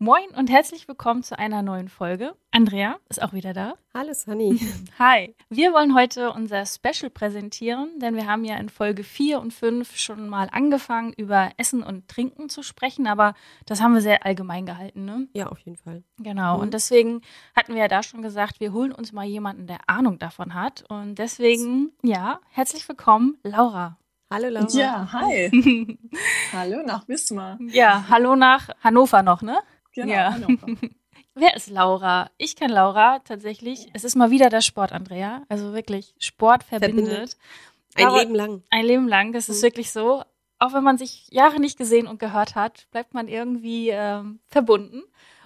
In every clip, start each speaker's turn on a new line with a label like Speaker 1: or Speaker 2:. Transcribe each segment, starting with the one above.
Speaker 1: Moin und herzlich willkommen zu einer neuen Folge. Andrea ist auch wieder da.
Speaker 2: Hallo Sunny.
Speaker 1: Hi. Wir wollen heute unser Special präsentieren, denn wir haben ja in Folge 4 und 5 schon mal angefangen, über Essen und Trinken zu sprechen, aber das haben wir sehr allgemein gehalten, ne?
Speaker 2: Ja, auf jeden Fall.
Speaker 1: Genau.
Speaker 2: Mhm.
Speaker 1: Und deswegen hatten wir ja da schon gesagt, wir holen uns mal jemanden, der Ahnung davon hat. Und deswegen, ja, herzlich willkommen, Laura.
Speaker 2: Hallo Laura.
Speaker 3: Ja, hi. Hallo nach Wismar.
Speaker 1: Ja, hallo nach Hannover noch, ne?
Speaker 3: Genau,
Speaker 1: Ja.
Speaker 3: Hannover.
Speaker 1: Wer ist Laura? Ich kenne Laura tatsächlich. Es ist mal wieder der Sport, Andrea. Also wirklich, Sport verbindet.
Speaker 2: Verbindet. Ein
Speaker 1: Aber-
Speaker 2: Leben lang.
Speaker 1: Ein Leben lang. Das ist
Speaker 2: Mhm.
Speaker 1: wirklich so. Auch wenn man sich Jahre nicht gesehen und gehört hat, bleibt man irgendwie ähm, verbunden.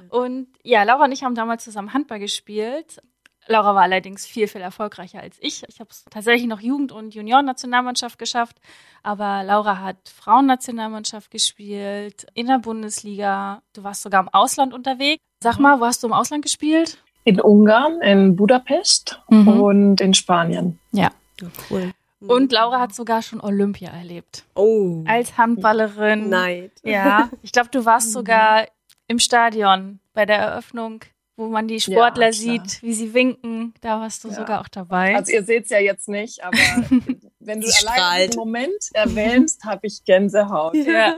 Speaker 1: Und ja, Laura und ich haben damals zusammen Handball gespielt. Laura war allerdings viel, viel erfolgreicher als ich. Ich habe es tatsächlich noch Jugend- und Juniorennationalmannschaft geschafft. Aber Laura hat Frauennationalmannschaft gespielt, in der Bundesliga. Du warst sogar im Ausland unterwegs. Sag mal, wo hast du im Ausland gespielt?
Speaker 3: In Ungarn, in Budapest
Speaker 1: Mhm.
Speaker 3: und in Spanien.
Speaker 1: Ja.
Speaker 2: Oh, cool.
Speaker 1: Und Laura hat sogar schon Olympia erlebt.
Speaker 2: Oh.
Speaker 1: Als Handballerin.
Speaker 2: Neid.
Speaker 1: Ja, ich glaube, du warst sogar im Stadion bei der Eröffnung, wo man die Sportler
Speaker 3: Ja,
Speaker 1: sieht, wie sie winken. Da warst du
Speaker 3: Ja.
Speaker 1: sogar auch dabei.
Speaker 3: Also ihr seht es ja jetzt nicht, aber wenn du
Speaker 2: Sie
Speaker 3: allein
Speaker 2: strahlt.
Speaker 3: den Moment erwähnst, habe ich Gänsehaut.
Speaker 1: ja,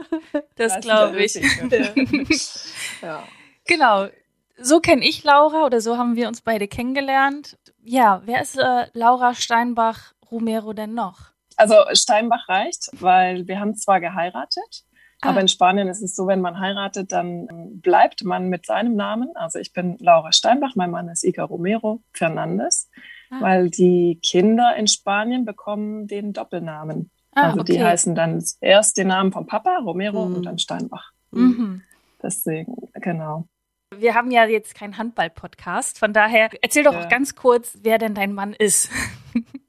Speaker 1: das
Speaker 3: Weiß
Speaker 1: glaube ich.
Speaker 3: ja.
Speaker 1: Genau. So kenne ich Laura oder so haben wir uns beide kennengelernt. Ja, wer ist äh, Laura Steinbach Romero denn noch?
Speaker 3: Also Steinbach reicht, weil wir haben zwar geheiratet. Aber in Spanien ist es so, wenn man heiratet, dann ähm, bleibt man mit seinem Namen. Also ich bin Laura Steinbach, mein Mann ist Iga Romero Fernandes,
Speaker 1: Ah.
Speaker 3: weil die Kinder in Spanien bekommen den Doppelnamen.
Speaker 1: Ah,
Speaker 3: also die heißen dann erst den Namen vom Papa, Romero,
Speaker 2: Mhm.
Speaker 3: und dann Steinbach.
Speaker 1: Mhm.
Speaker 3: Deswegen, genau.
Speaker 1: Wir haben ja jetzt keinen Handball-Podcast, von daher erzähl doch
Speaker 3: Ja.
Speaker 1: ganz kurz, wer denn dein Mann ist.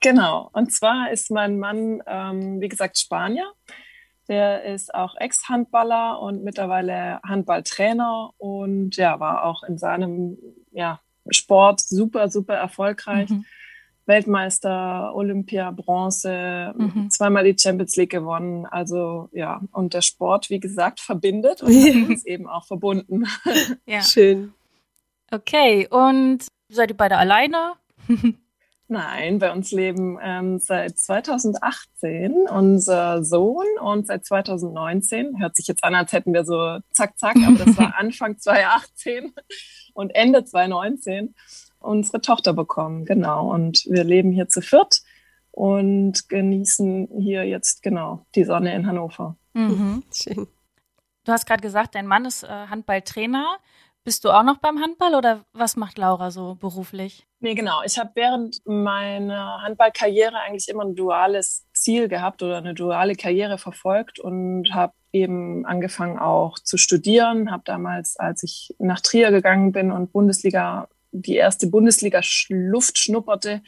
Speaker 3: Genau. Und zwar ist mein Mann, ähm, wie gesagt, Spanier. Der ist auch Ex-Handballer und mittlerweile Handballtrainer und ja, war auch in seinem ja, Sport super, super erfolgreich.
Speaker 1: Mhm.
Speaker 3: Weltmeister, Olympia, Bronze,
Speaker 1: Mhm.
Speaker 3: zweimal die Champions League gewonnen. Also ja, und der Sport, wie gesagt, verbindet und hat uns eben auch verbunden.
Speaker 1: Ja.
Speaker 2: Schön.
Speaker 1: Okay, und seid ihr beide alleine?
Speaker 3: Nein, bei uns leben ähm, seit 2018 unser Sohn und seit 2019, hört sich jetzt an, als hätten wir so zack, zack, aber das war Anfang 2018 und Ende 2019 unsere Tochter bekommen, genau. Und wir leben hier zu viert und genießen hier jetzt genau die Sonne in Hannover.
Speaker 1: Mhm.
Speaker 2: Schön.
Speaker 1: Du hast gerade gesagt, dein Mann ist äh, Handballtrainer. Bist du auch noch beim Handball oder was macht Laura so beruflich?
Speaker 3: Nee, genau. Ich habe während meiner Handballkarriere eigentlich immer ein duales Ziel gehabt oder eine duale Karriere verfolgt und habe eben angefangen auch zu studieren. Habe damals, als ich nach Trier gegangen bin und Bundesliga, die erste Bundesliga-Luft schnupperte,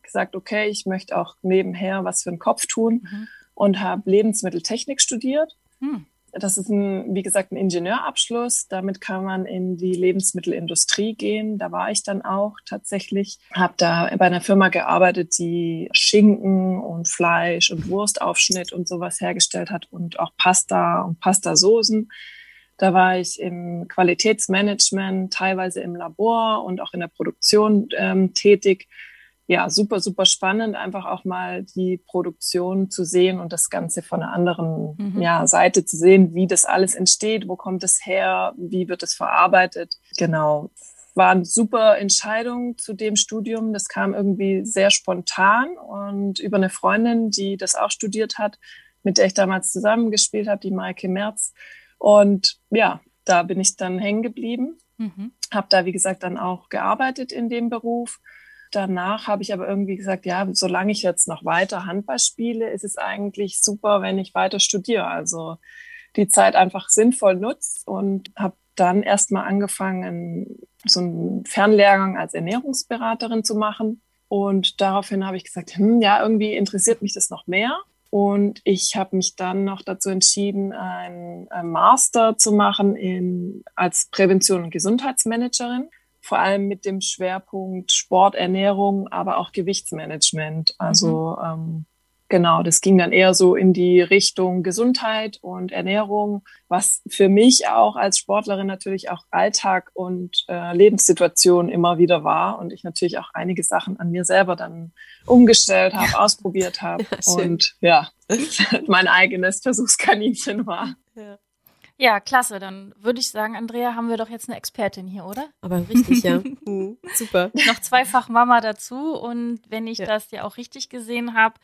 Speaker 3: gesagt, okay, ich möchte auch nebenher was für den Kopf tun
Speaker 1: Mhm.
Speaker 3: und habe Lebensmitteltechnik studiert.
Speaker 1: Hm.
Speaker 3: Das ist ein, wie gesagt, ein Ingenieurabschluss. Damit kann man in die Lebensmittelindustrie gehen. Da war ich dann auch tatsächlich. Habe da bei einer Firma gearbeitet, die Schinken und Fleisch und Wurstaufschnitt und sowas hergestellt hat und auch Pasta und Pastasoßen. Da war ich im Qualitätsmanagement, teilweise im Labor und auch in der Produktion ähm, tätig ja, super, super spannend, einfach auch mal die Produktion zu sehen und das Ganze von einer anderen
Speaker 1: Mhm.
Speaker 3: ja, Seite zu sehen, wie das alles entsteht, wo kommt es her, wie wird es verarbeitet. Genau. War eine super Entscheidung zu dem Studium. Das kam irgendwie sehr spontan und über eine Freundin, die das auch studiert hat, mit der ich damals zusammengespielt habe, die Maike Merz. Und ja, da bin ich dann hängen geblieben
Speaker 1: Mhm.
Speaker 3: habe da, wie gesagt, dann auch gearbeitet in dem Beruf danach habe ich aber irgendwie gesagt, ja, solange ich jetzt noch weiter Handball spiele, ist es eigentlich super, wenn ich weiter studiere. Also die Zeit einfach sinnvoll nutze und habe dann erstmal angefangen, so einen Fernlehrgang als Ernährungsberaterin zu machen. Und daraufhin habe ich gesagt, hm, ja, irgendwie interessiert mich das noch mehr. Und ich habe mich dann noch dazu entschieden, einen Master zu machen in, als Prävention und Gesundheitsmanagerin vor allem mit dem Schwerpunkt Sport, Ernährung, aber auch Gewichtsmanagement. Also mhm. ähm, genau, das ging dann eher so in die Richtung Gesundheit und Ernährung, was für mich auch als Sportlerin natürlich auch Alltag und äh, Lebenssituation immer wieder war und ich natürlich auch einige Sachen an mir selber dann umgestellt habe, ja. ausprobiert habe ja, und ja, mein eigenes Versuchskaninchen war.
Speaker 1: Ja. Ja, klasse. Dann würde ich sagen, Andrea, haben wir doch jetzt eine Expertin hier, oder?
Speaker 4: Aber richtig, ja. Mhm, super.
Speaker 1: Noch zweifach Mama dazu. Und wenn ich ja. das ja auch richtig gesehen habe,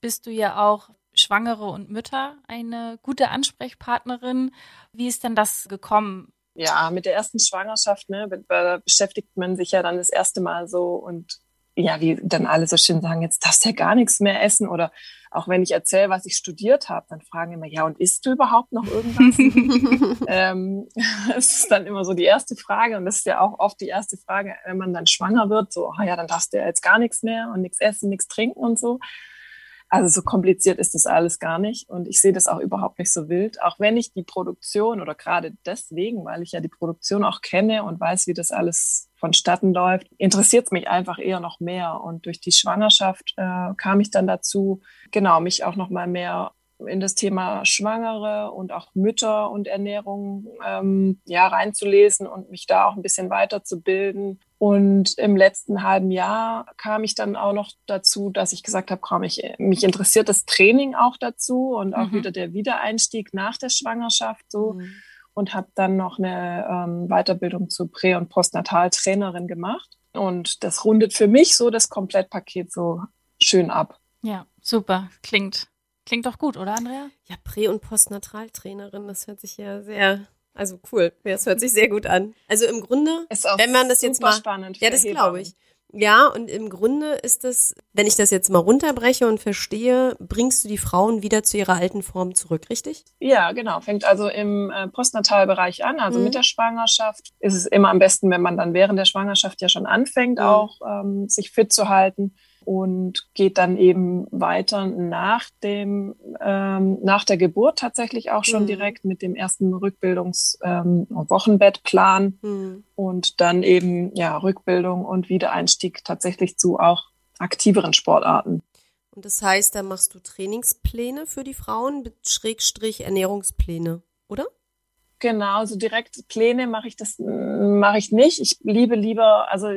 Speaker 1: bist du ja auch Schwangere und Mütter eine gute Ansprechpartnerin. Wie ist denn das gekommen?
Speaker 3: Ja, mit der ersten Schwangerschaft, ne, beschäftigt man sich ja dann das erste Mal so und ja, wie dann alle so schön sagen, jetzt darfst du ja gar nichts mehr essen oder auch wenn ich erzähle, was ich studiert habe, dann fragen immer, ja, und isst du überhaupt noch irgendwas? ähm, das ist dann immer so die erste Frage und das ist ja auch oft die erste Frage, wenn man dann schwanger wird, so, oh ja, dann darfst du ja jetzt gar nichts mehr und nichts essen, nichts trinken und so. Also so kompliziert ist das alles gar nicht und ich sehe das auch überhaupt nicht so wild, auch wenn ich die Produktion oder gerade deswegen, weil ich ja die Produktion auch kenne und weiß, wie das alles vonstatten läuft, interessiert es mich einfach eher noch mehr und durch die Schwangerschaft äh, kam ich dann dazu, genau, mich auch noch mal mehr in das Thema Schwangere und auch Mütter und Ernährung ähm, ja reinzulesen und mich da auch ein bisschen weiterzubilden. Und im letzten halben Jahr kam ich dann auch noch dazu, dass ich gesagt habe, komm, ich, mich interessiert das Training auch dazu und auch mhm. wieder der Wiedereinstieg nach der Schwangerschaft so. Mhm. Und habe dann noch eine ähm, Weiterbildung zur Prä- und Postnataltrainerin gemacht. Und das rundet für mich so das Komplettpaket so schön ab.
Speaker 1: Ja, super. Klingt Klingt doch gut, oder Andrea?
Speaker 4: Ja, Prä- und Postnataltrainerin, das hört sich ja sehr, also cool. Das hört sich sehr gut an. Also im Grunde, wenn man das jetzt mal,
Speaker 3: spannend
Speaker 4: ja, das glaube ich. Ja, und im Grunde ist das, wenn ich das jetzt mal runterbreche und verstehe, bringst du die Frauen wieder zu ihrer alten Form zurück, richtig?
Speaker 3: Ja, genau. Fängt also im äh, Postnatalbereich an, also mhm. mit der Schwangerschaft. Ist es immer am besten, wenn man dann während der Schwangerschaft ja schon anfängt, mhm. auch ähm, sich fit zu halten und geht dann eben weiter nach dem ähm, nach der Geburt tatsächlich auch schon mhm. direkt mit dem ersten Rückbildungs ähm, Wochenbettplan mhm. und dann eben ja Rückbildung und Wiedereinstieg tatsächlich zu auch aktiveren Sportarten.
Speaker 4: Und das heißt, da machst du Trainingspläne für die Frauen, Schrägstrich Ernährungspläne, oder?
Speaker 3: Genau, so direkt Pläne mache ich das mache ich nicht. Ich liebe lieber, also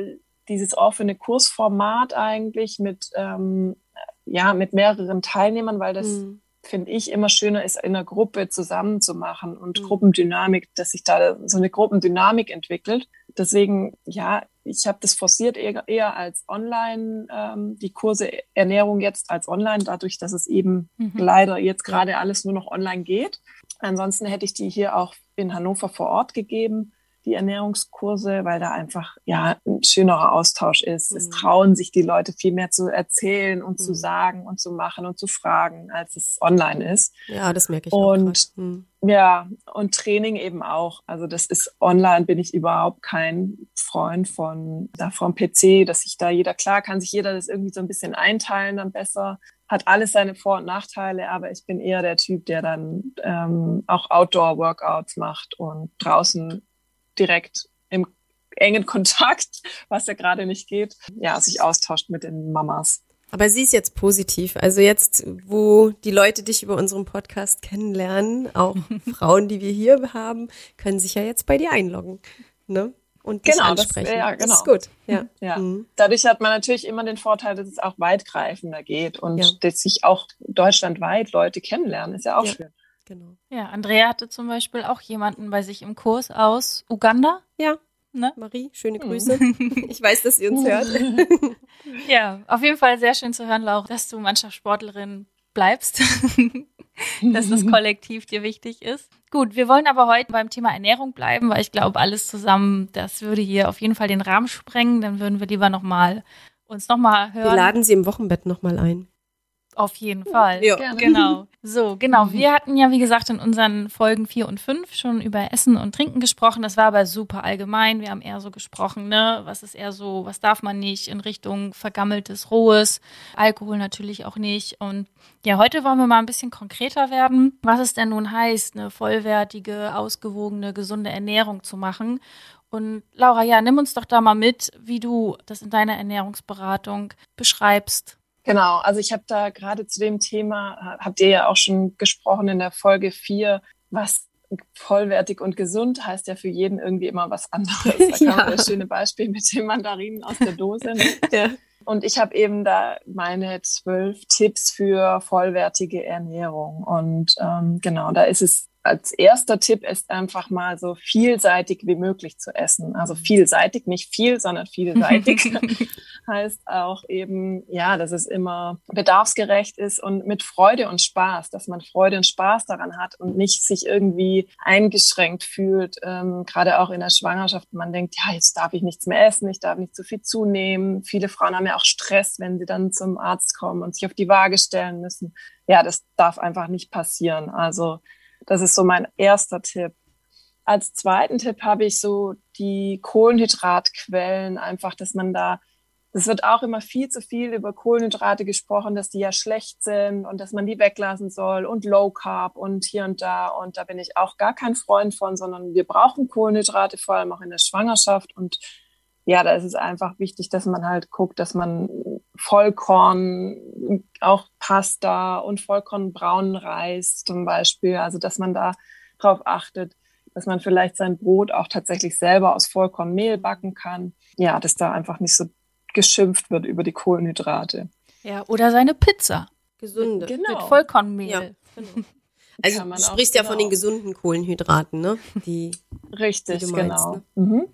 Speaker 3: dieses offene Kursformat eigentlich mit, ähm, ja, mit mehreren Teilnehmern, weil das mhm. finde ich immer schöner ist, in einer Gruppe zusammen zu machen und mhm. Gruppendynamik, dass sich da so eine Gruppendynamik entwickelt. Deswegen, ja, ich habe das forciert eher, eher als online, ähm, die Kurse Ernährung jetzt als online, dadurch, dass es eben mhm. leider jetzt gerade alles nur noch online geht. Ansonsten hätte ich die hier auch in Hannover vor Ort gegeben die Ernährungskurse, weil da einfach ja ein schönerer Austausch ist. Mhm. Es trauen sich die Leute viel mehr zu erzählen und mhm. zu sagen und zu machen und zu fragen, als es online ist.
Speaker 4: Ja, das merke ich
Speaker 3: und, auch. Mhm. Ja, und Training eben auch. Also das ist online bin ich überhaupt kein Freund von da vom PC, dass sich da jeder klar kann sich jeder das irgendwie so ein bisschen einteilen dann besser hat alles seine Vor- und Nachteile, aber ich bin eher der Typ, der dann ähm, auch Outdoor-Workouts macht und draußen direkt im engen Kontakt, was ja gerade nicht geht, ja, sich austauscht mit den Mamas.
Speaker 4: Aber sie ist jetzt positiv. Also jetzt, wo die Leute dich über unseren Podcast kennenlernen, auch Frauen, die wir hier haben, können sich ja jetzt bei dir einloggen. Ne? Und dich genau, ansprechen. Das, ja, genau. Das ist gut. Ja.
Speaker 3: ja. Mhm. Dadurch hat man natürlich immer den Vorteil, dass es auch weitgreifender geht und ja. dass sich auch deutschlandweit Leute kennenlernen, ist ja auch ja. schön.
Speaker 1: Genau. Ja, Andrea hatte zum Beispiel auch jemanden bei sich im Kurs aus Uganda.
Speaker 4: Ja. Ne? Marie, schöne hm. Grüße. ich weiß, dass sie uns hört.
Speaker 1: ja, auf jeden Fall sehr schön zu hören, Laura, dass du Mannschaftssportlerin bleibst. dass das Kollektiv dir wichtig ist. Gut, wir wollen aber heute beim Thema Ernährung bleiben, weil ich glaube, alles zusammen, das würde hier auf jeden Fall den Rahmen sprengen. Dann würden wir lieber nochmal uns nochmal hören.
Speaker 4: Wir laden sie im Wochenbett nochmal ein.
Speaker 1: Auf jeden Fall.
Speaker 4: Ja.
Speaker 3: Gerne.
Speaker 1: Genau. So, genau. Wir hatten ja, wie gesagt, in unseren Folgen vier und fünf schon über Essen und Trinken gesprochen. Das war aber super allgemein. Wir haben eher so gesprochen, ne? Was ist eher so, was darf man nicht in Richtung vergammeltes, rohes, Alkohol natürlich auch nicht. Und ja, heute wollen wir mal ein bisschen konkreter werden, was es denn nun heißt, eine vollwertige, ausgewogene, gesunde Ernährung zu machen. Und Laura, ja, nimm uns doch da mal mit, wie du das in deiner Ernährungsberatung beschreibst.
Speaker 3: Genau, also ich habe da gerade zu dem Thema, habt ihr ja auch schon gesprochen in der Folge 4, was vollwertig und gesund heißt ja für jeden irgendwie immer was anderes. Da kam
Speaker 4: Ja.
Speaker 3: das schöne Beispiel mit den Mandarinen aus der Dose.
Speaker 4: Ja.
Speaker 3: Und ich habe eben da meine zwölf Tipps für vollwertige Ernährung. Und ähm, genau, da ist es als erster Tipp ist einfach mal so vielseitig wie möglich zu essen. Also vielseitig, nicht viel, sondern vielseitig heißt auch eben, ja, dass es immer bedarfsgerecht ist und mit Freude und Spaß, dass man Freude und Spaß daran hat und nicht sich irgendwie eingeschränkt fühlt, ähm, gerade auch in der Schwangerschaft. Man denkt, ja, jetzt darf ich nichts mehr essen, ich darf nicht zu viel zunehmen. Viele Frauen haben ja auch Stress, wenn sie dann zum Arzt kommen und sich auf die Waage stellen müssen. Ja, das darf einfach nicht passieren. Also das ist so mein erster Tipp. Als zweiten Tipp habe ich so die Kohlenhydratquellen, einfach, dass man da, es wird auch immer viel zu viel über Kohlenhydrate gesprochen, dass die ja schlecht sind und dass man die weglassen soll und Low Carb und hier und da. Und da bin ich auch gar kein Freund von, sondern wir brauchen Kohlenhydrate, vor allem auch in der Schwangerschaft. Und ja, da ist es einfach wichtig, dass man halt guckt, dass man Vollkorn, auch Pasta und Vollkornbraunen Reis zum Beispiel, also dass man da drauf achtet, dass man vielleicht sein Brot auch tatsächlich selber aus Vollkornmehl backen kann. Ja, dass da einfach nicht so geschimpft wird über die Kohlenhydrate.
Speaker 1: Ja, oder seine Pizza
Speaker 4: Gesunde.
Speaker 1: mit
Speaker 3: Genau.
Speaker 1: Vollkornmehl.
Speaker 4: Ja, genau. Also du
Speaker 3: auch,
Speaker 4: sprichst ja von
Speaker 3: genau.
Speaker 4: den gesunden Kohlenhydraten, ne? Die
Speaker 3: Richtig,
Speaker 4: du meinst,
Speaker 3: genau.
Speaker 4: ne?
Speaker 3: Mhm.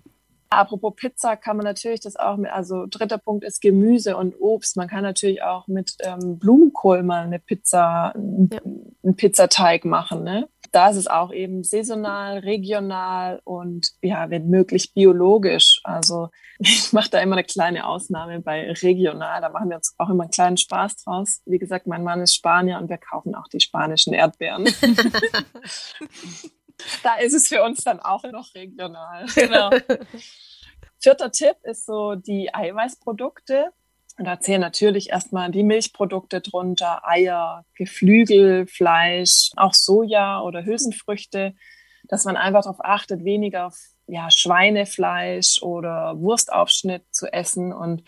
Speaker 3: Apropos Pizza kann man natürlich das auch mit, also dritter Punkt ist Gemüse und Obst. Man kann natürlich auch mit ähm, Blumenkohl mal eine Pizza,
Speaker 4: Ja.
Speaker 3: einen Pizzateig machen. Ne? Da ist es auch eben saisonal, regional und ja, wenn möglich biologisch. Also ich mache da immer eine kleine Ausnahme bei regional. Da machen wir uns auch immer einen kleinen Spaß draus. Wie gesagt, mein Mann ist Spanier und wir kaufen auch die spanischen Erdbeeren. da ist es für uns dann auch noch regional.
Speaker 1: Genau.
Speaker 3: Vierter Tipp ist so die Eiweißprodukte. Und da zählen natürlich erstmal die Milchprodukte drunter, Eier, Geflügel, Fleisch, auch Soja oder Hülsenfrüchte, dass man einfach darauf achtet, weniger ja, Schweinefleisch oder Wurstaufschnitt zu essen und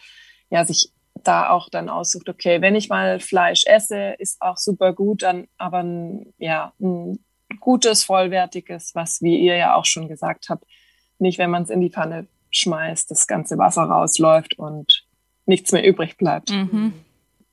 Speaker 3: ja, sich da auch dann aussucht, okay, wenn ich mal Fleisch esse, ist auch super gut, dann aber ja, ein gutes, vollwertiges, was, wie ihr ja auch schon gesagt habt, nicht, wenn man es in die Pfanne schmeißt, das ganze Wasser rausläuft und nichts mehr übrig bleibt.
Speaker 1: Mhm.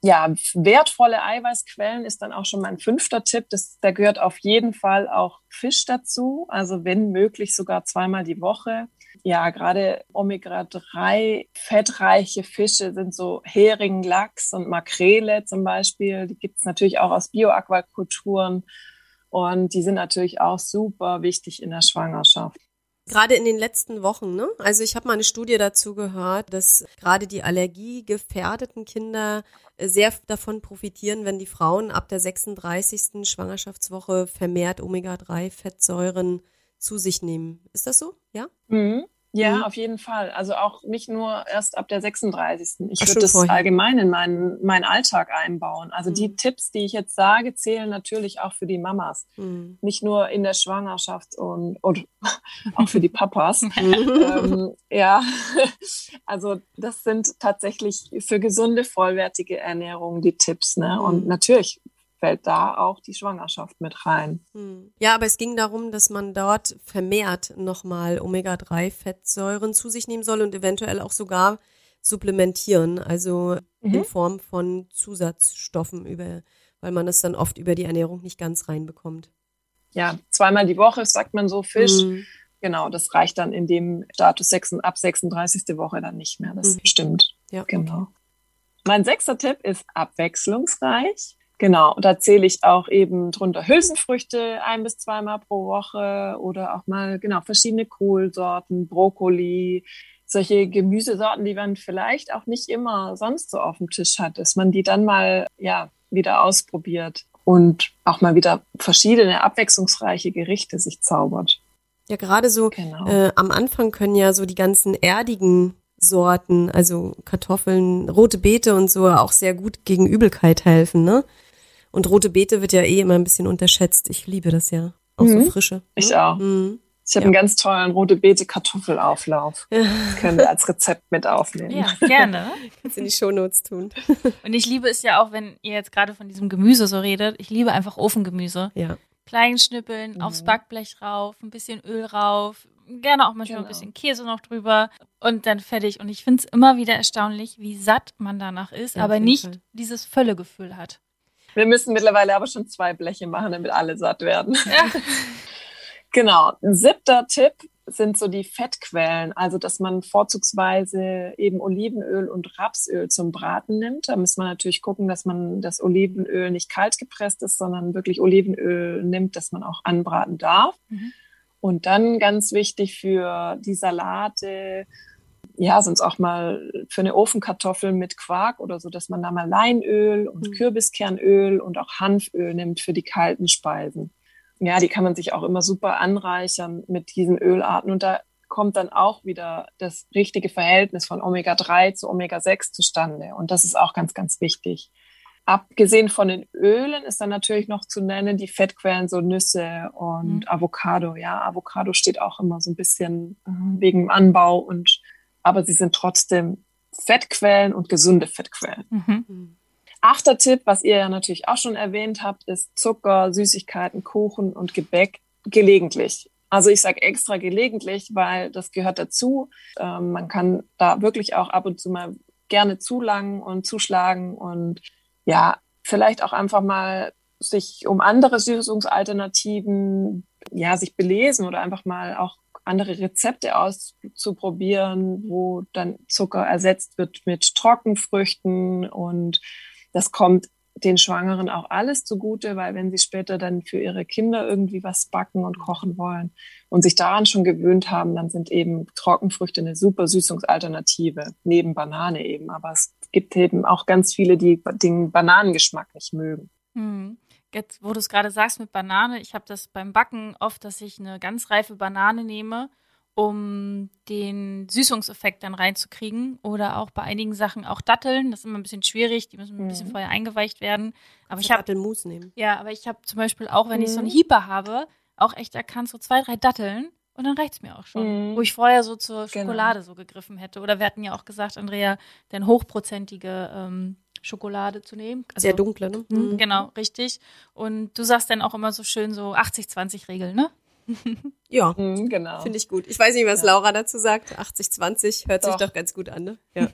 Speaker 3: Ja, wertvolle Eiweißquellen ist dann auch schon mein fünfter Tipp. Das, da gehört auf jeden Fall auch Fisch dazu. Also wenn möglich sogar zweimal die Woche. Ja, gerade Omega-3 fettreiche Fische sind so Hering, Lachs und Makrele zum Beispiel. Die gibt es natürlich auch aus Bioaquakulturen. Und die sind natürlich auch super wichtig in der Schwangerschaft.
Speaker 4: Gerade in den letzten Wochen, ne? Also ich habe mal eine Studie dazu gehört, dass gerade die allergiegefährdeten Kinder äh, sehr davon profitieren, wenn die Frauen ab der 36. Schwangerschaftswoche vermehrt Omega-3-Fettsäuren zu sich nehmen. Ist das so? Ja?
Speaker 3: Mhm. Ja,
Speaker 4: Mhm.
Speaker 3: auf jeden Fall. Also auch nicht nur erst ab der 36. Ich würde das
Speaker 4: vorher.
Speaker 3: allgemein in meinen, meinen Alltag einbauen. Also die
Speaker 4: Mhm.
Speaker 3: Tipps, die ich jetzt sage, zählen natürlich auch für die Mamas.
Speaker 4: Hm.
Speaker 3: Nicht nur in der Schwangerschaft und, und auch für die Papas.
Speaker 4: Mhm.
Speaker 3: ähm, ja, also das sind tatsächlich für gesunde, vollwertige Ernährung die Tipps. Ne? Und
Speaker 4: Mhm.
Speaker 3: natürlich fällt da auch die Schwangerschaft mit rein.
Speaker 4: Hm. Ja, aber es ging darum, dass man dort vermehrt nochmal Omega-3-Fettsäuren zu sich nehmen soll und eventuell auch sogar supplementieren, also in
Speaker 3: Mhm.
Speaker 4: Form von Zusatzstoffen über, weil man das dann oft über die Ernährung nicht ganz reinbekommt.
Speaker 3: Ja, zweimal die Woche sagt man so Fisch.
Speaker 4: Hm.
Speaker 3: Genau, das reicht dann in dem Status sechs, ab 36. Woche dann nicht mehr. Das
Speaker 4: Mhm.
Speaker 3: stimmt.
Speaker 4: Ja,
Speaker 3: Genau. Mein sechster Tipp ist abwechslungsreich. Genau, da zähle ich auch eben drunter Hülsenfrüchte ein bis zweimal pro Woche oder auch mal genau verschiedene Kohlsorten, Brokkoli, solche Gemüsesorten, die man vielleicht auch nicht immer sonst so auf dem Tisch hat, dass man die dann mal ja wieder ausprobiert und auch mal wieder verschiedene abwechslungsreiche Gerichte sich zaubert.
Speaker 4: Ja, gerade so genau. äh, am Anfang können ja so die ganzen erdigen Sorten, also Kartoffeln, rote Beete und so auch sehr gut gegen Übelkeit helfen, ne? Und rote Beete wird ja eh immer ein bisschen unterschätzt. Ich liebe das ja. Auch mhm. so frische.
Speaker 3: Ich auch. Mhm. Ich habe ja. einen ganz tollen rote Beete Kartoffelauflauf. Ja. können wir als Rezept mit aufnehmen.
Speaker 1: Ja, gerne.
Speaker 4: Kannst in die Shownotes tun.
Speaker 1: Und ich liebe es ja auch, wenn ihr jetzt gerade von diesem Gemüse so redet. Ich liebe einfach Ofengemüse.
Speaker 4: Ja.
Speaker 1: Klein schnippeln, mhm. aufs Backblech rauf, ein bisschen Öl rauf, gerne auch manchmal genau. ein bisschen Käse noch drüber und dann fertig. Und ich finde es immer wieder erstaunlich, wie satt man danach ist, ja, aber nicht Fall. dieses Völlegefühl hat.
Speaker 3: Wir müssen mittlerweile aber schon zwei Bleche machen, damit alle satt werden. Ja. genau. Ein siebter Tipp sind so die Fettquellen, also dass man vorzugsweise eben Olivenöl und Rapsöl zum Braten nimmt. Da muss man natürlich gucken, dass man das Olivenöl nicht kalt gepresst ist, sondern wirklich Olivenöl nimmt, das man auch anbraten darf. Mhm. Und dann ganz wichtig für die Salate, ja, sonst auch mal für eine Ofenkartoffel mit Quark oder so, dass man da mal Leinöl und mhm. Kürbiskernöl und auch Hanföl nimmt für die kalten Speisen. Ja, die kann man sich auch immer super anreichern mit diesen Ölarten. Und da kommt dann auch wieder das richtige Verhältnis von Omega-3 zu Omega-6 zustande. Und das ist auch ganz, ganz wichtig. Abgesehen von den Ölen ist dann natürlich noch zu nennen die Fettquellen, so Nüsse und mhm. Avocado. Ja, Avocado steht auch immer so ein bisschen äh, wegen Anbau und, aber sie sind trotzdem Fettquellen und gesunde Fettquellen. Mhm. Achter Tipp, was ihr ja natürlich auch schon erwähnt habt, ist Zucker, Süßigkeiten, Kuchen und Gebäck gelegentlich. Also ich sage extra gelegentlich, weil das gehört dazu. Ähm, man kann da wirklich auch ab und zu mal gerne zulangen und zuschlagen und ja, vielleicht auch einfach mal sich um andere Süßungsalternativen, ja, sich belesen oder einfach mal auch andere Rezepte auszuprobieren, wo dann Zucker ersetzt wird mit Trockenfrüchten und das kommt den Schwangeren auch alles zugute, weil wenn sie später dann für ihre Kinder irgendwie was backen und kochen wollen und sich daran schon gewöhnt haben, dann sind eben Trockenfrüchte eine super Süßungsalternative, neben Banane eben. Aber es gibt eben auch ganz viele, die den Bananengeschmack nicht mögen.
Speaker 1: Hm. Jetzt, wo du es gerade sagst mit Banane, ich habe das beim Backen oft, dass ich eine ganz reife Banane nehme, um den Süßungseffekt dann reinzukriegen. Oder auch bei einigen Sachen auch Datteln. Das ist immer ein bisschen schwierig, die müssen ein bisschen mhm. vorher eingeweicht werden. Aber ich habe
Speaker 4: Dattelmus nehmen.
Speaker 1: Ja, aber ich habe zum Beispiel auch, wenn mhm. ich so einen Hieper habe, auch echt erkannt, so zwei, drei Datteln und dann reicht es mir auch schon. Mhm. Wo ich vorher so zur genau. Schokolade genau. so gegriffen hätte. Oder wir hatten ja auch gesagt, Andrea, denn hochprozentige ähm, Schokolade zu nehmen.
Speaker 4: Also, Sehr dunkle, ne?
Speaker 1: Mhm. Genau, richtig. Und du sagst dann auch immer so schön so 80-20-Regel, ne?
Speaker 4: ja, mhm, genau. Finde ich gut. Ich weiß nicht, was ja. Laura dazu sagt. 80-20 hört doch. sich doch ganz gut an, ne? Ja.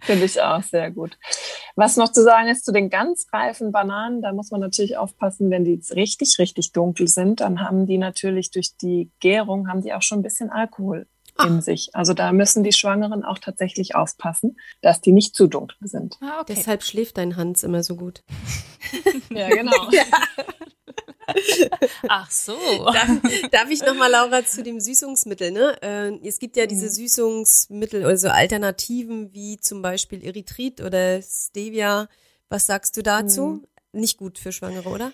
Speaker 3: Finde ich auch sehr gut. Was noch zu sagen ist zu den ganz reifen Bananen, da muss man natürlich aufpassen, wenn die richtig, richtig dunkel sind, dann haben die natürlich durch die Gärung, haben die auch schon ein bisschen Alkohol. In sich. Also da müssen die Schwangeren auch tatsächlich aufpassen, dass die nicht zu dunkel sind.
Speaker 4: Ah, okay. Deshalb schläft dein Hans immer so gut.
Speaker 3: ja, genau. ja.
Speaker 1: Ach so.
Speaker 4: Darf, darf ich nochmal, Laura, zu dem Süßungsmittel, ne? Äh, es gibt ja diese mhm. Süßungsmittel, also Alternativen wie zum Beispiel Erythrit oder Stevia. Was sagst du dazu? Mhm. Nicht gut für Schwangere, oder?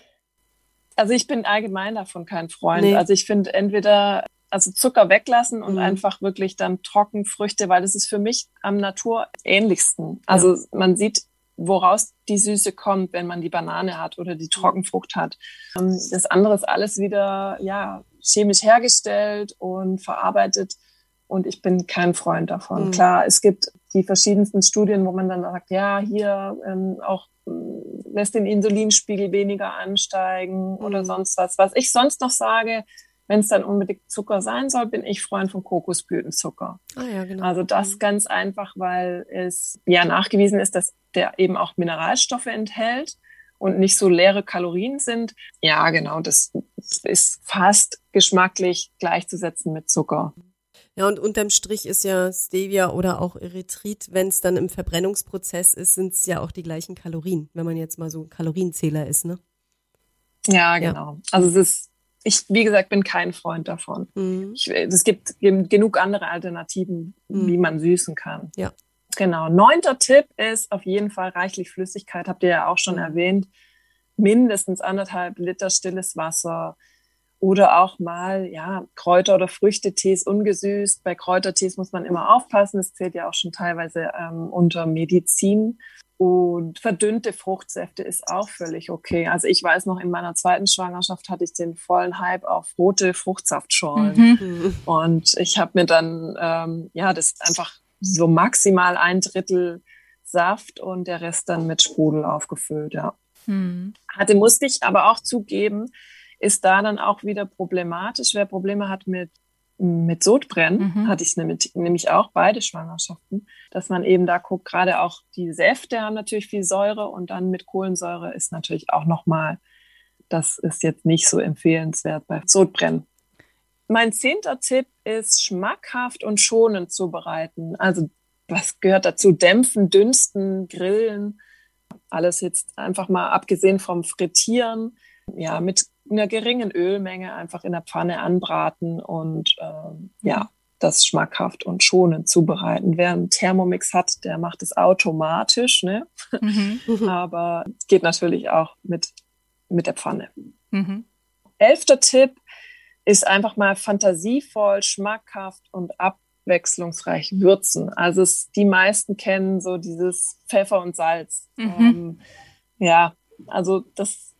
Speaker 3: Also ich bin allgemein davon kein Freund. Nee. Also ich finde entweder also Zucker weglassen und mhm. einfach wirklich dann Trockenfrüchte, weil das ist für mich am naturähnlichsten. Also ja. man sieht woraus die Süße kommt, wenn man die Banane hat oder die Trockenfrucht hat. Ähm, das andere ist alles wieder ja chemisch hergestellt und verarbeitet und ich bin kein Freund davon. Mhm. Klar, es gibt die verschiedensten Studien, wo man dann sagt, ja, hier ähm, auch äh, lässt den Insulinspiegel weniger ansteigen mhm. oder sonst was. Was ich sonst noch sage, wenn es dann unbedingt Zucker sein soll, bin ich Freund von Kokosblütenzucker.
Speaker 4: Ah, ja, genau.
Speaker 3: Also das mhm. ganz einfach, weil es ja nachgewiesen ist, dass der eben auch Mineralstoffe enthält und nicht so leere Kalorien sind. Ja, genau, das ist fast geschmacklich gleichzusetzen mit Zucker.
Speaker 4: Ja, und unterm Strich ist ja Stevia oder auch Erythrit, wenn es dann im Verbrennungsprozess ist, sind es ja auch die gleichen Kalorien, wenn man jetzt mal so Kalorienzähler ist, ne?
Speaker 3: Ja, genau. Ja. Also es ist ich, wie gesagt, bin kein Freund davon. Mhm. Ich, es gibt genug andere Alternativen, mhm. wie man süßen kann.
Speaker 4: Ja.
Speaker 3: Genau. Neunter Tipp ist auf jeden Fall reichlich Flüssigkeit, habt ihr ja auch schon mhm. erwähnt. Mindestens anderthalb Liter stilles Wasser oder auch mal, ja, Kräuter- oder Früchtetees ungesüßt. Bei Kräutertees muss man immer aufpassen. Das zählt ja auch schon teilweise ähm, unter Medizin. Und verdünnte Fruchtsäfte ist auch völlig okay. Also ich weiß noch, in meiner zweiten Schwangerschaft hatte ich den vollen Hype auf rote Fruchtsaftschorlen. Mhm. Und ich habe mir dann, ähm, ja, das einfach so maximal ein Drittel Saft und der Rest dann mit Sprudel aufgefüllt, ja. Mhm. Hatte, musste ich aber auch zugeben, ist da dann auch wieder problematisch. Wer Probleme hat mit mit Sodbrennen mhm. hatte ich nämlich, nämlich auch beide Schwangerschaften, dass man eben da guckt, gerade auch die Säfte haben natürlich viel Säure und dann mit Kohlensäure ist natürlich auch nochmal, das ist jetzt nicht so empfehlenswert bei Sodbrennen. Mein zehnter Tipp ist schmackhaft und schonend zubereiten. Also was gehört dazu? Dämpfen, dünsten, grillen. Alles jetzt einfach mal abgesehen vom Frittieren. Ja, mit einer geringen Ölmenge einfach in der Pfanne anbraten und ähm, ja, das schmackhaft und schonend zubereiten. Wer einen Thermomix hat, der macht es automatisch, ne? Mhm. Aber es geht natürlich auch mit, mit der Pfanne. Mhm. Elfter Tipp ist einfach mal fantasievoll, schmackhaft und abwechslungsreich würzen. Also es, die meisten kennen so dieses Pfeffer und Salz. Mhm. Ähm, ja, also das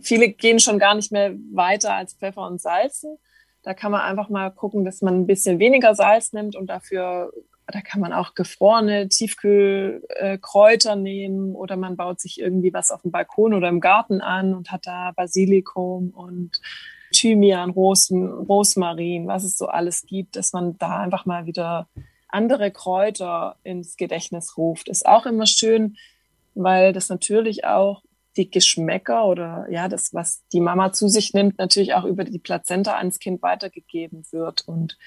Speaker 3: viele gehen schon gar nicht mehr weiter als Pfeffer und Salzen. Da kann man einfach mal gucken, dass man ein bisschen weniger Salz nimmt und dafür, da kann man auch gefrorene Tiefkühlkräuter nehmen oder man baut sich irgendwie was auf dem Balkon oder im Garten an und hat da Basilikum und Thymian, Rosen, Rosmarin, was es so alles gibt, dass man da einfach mal wieder andere Kräuter ins Gedächtnis ruft. Ist auch immer schön, weil das natürlich auch die Geschmäcker oder ja, das, was die Mama zu sich nimmt, natürlich auch über die Plazenta ans Kind weitergegeben wird. Und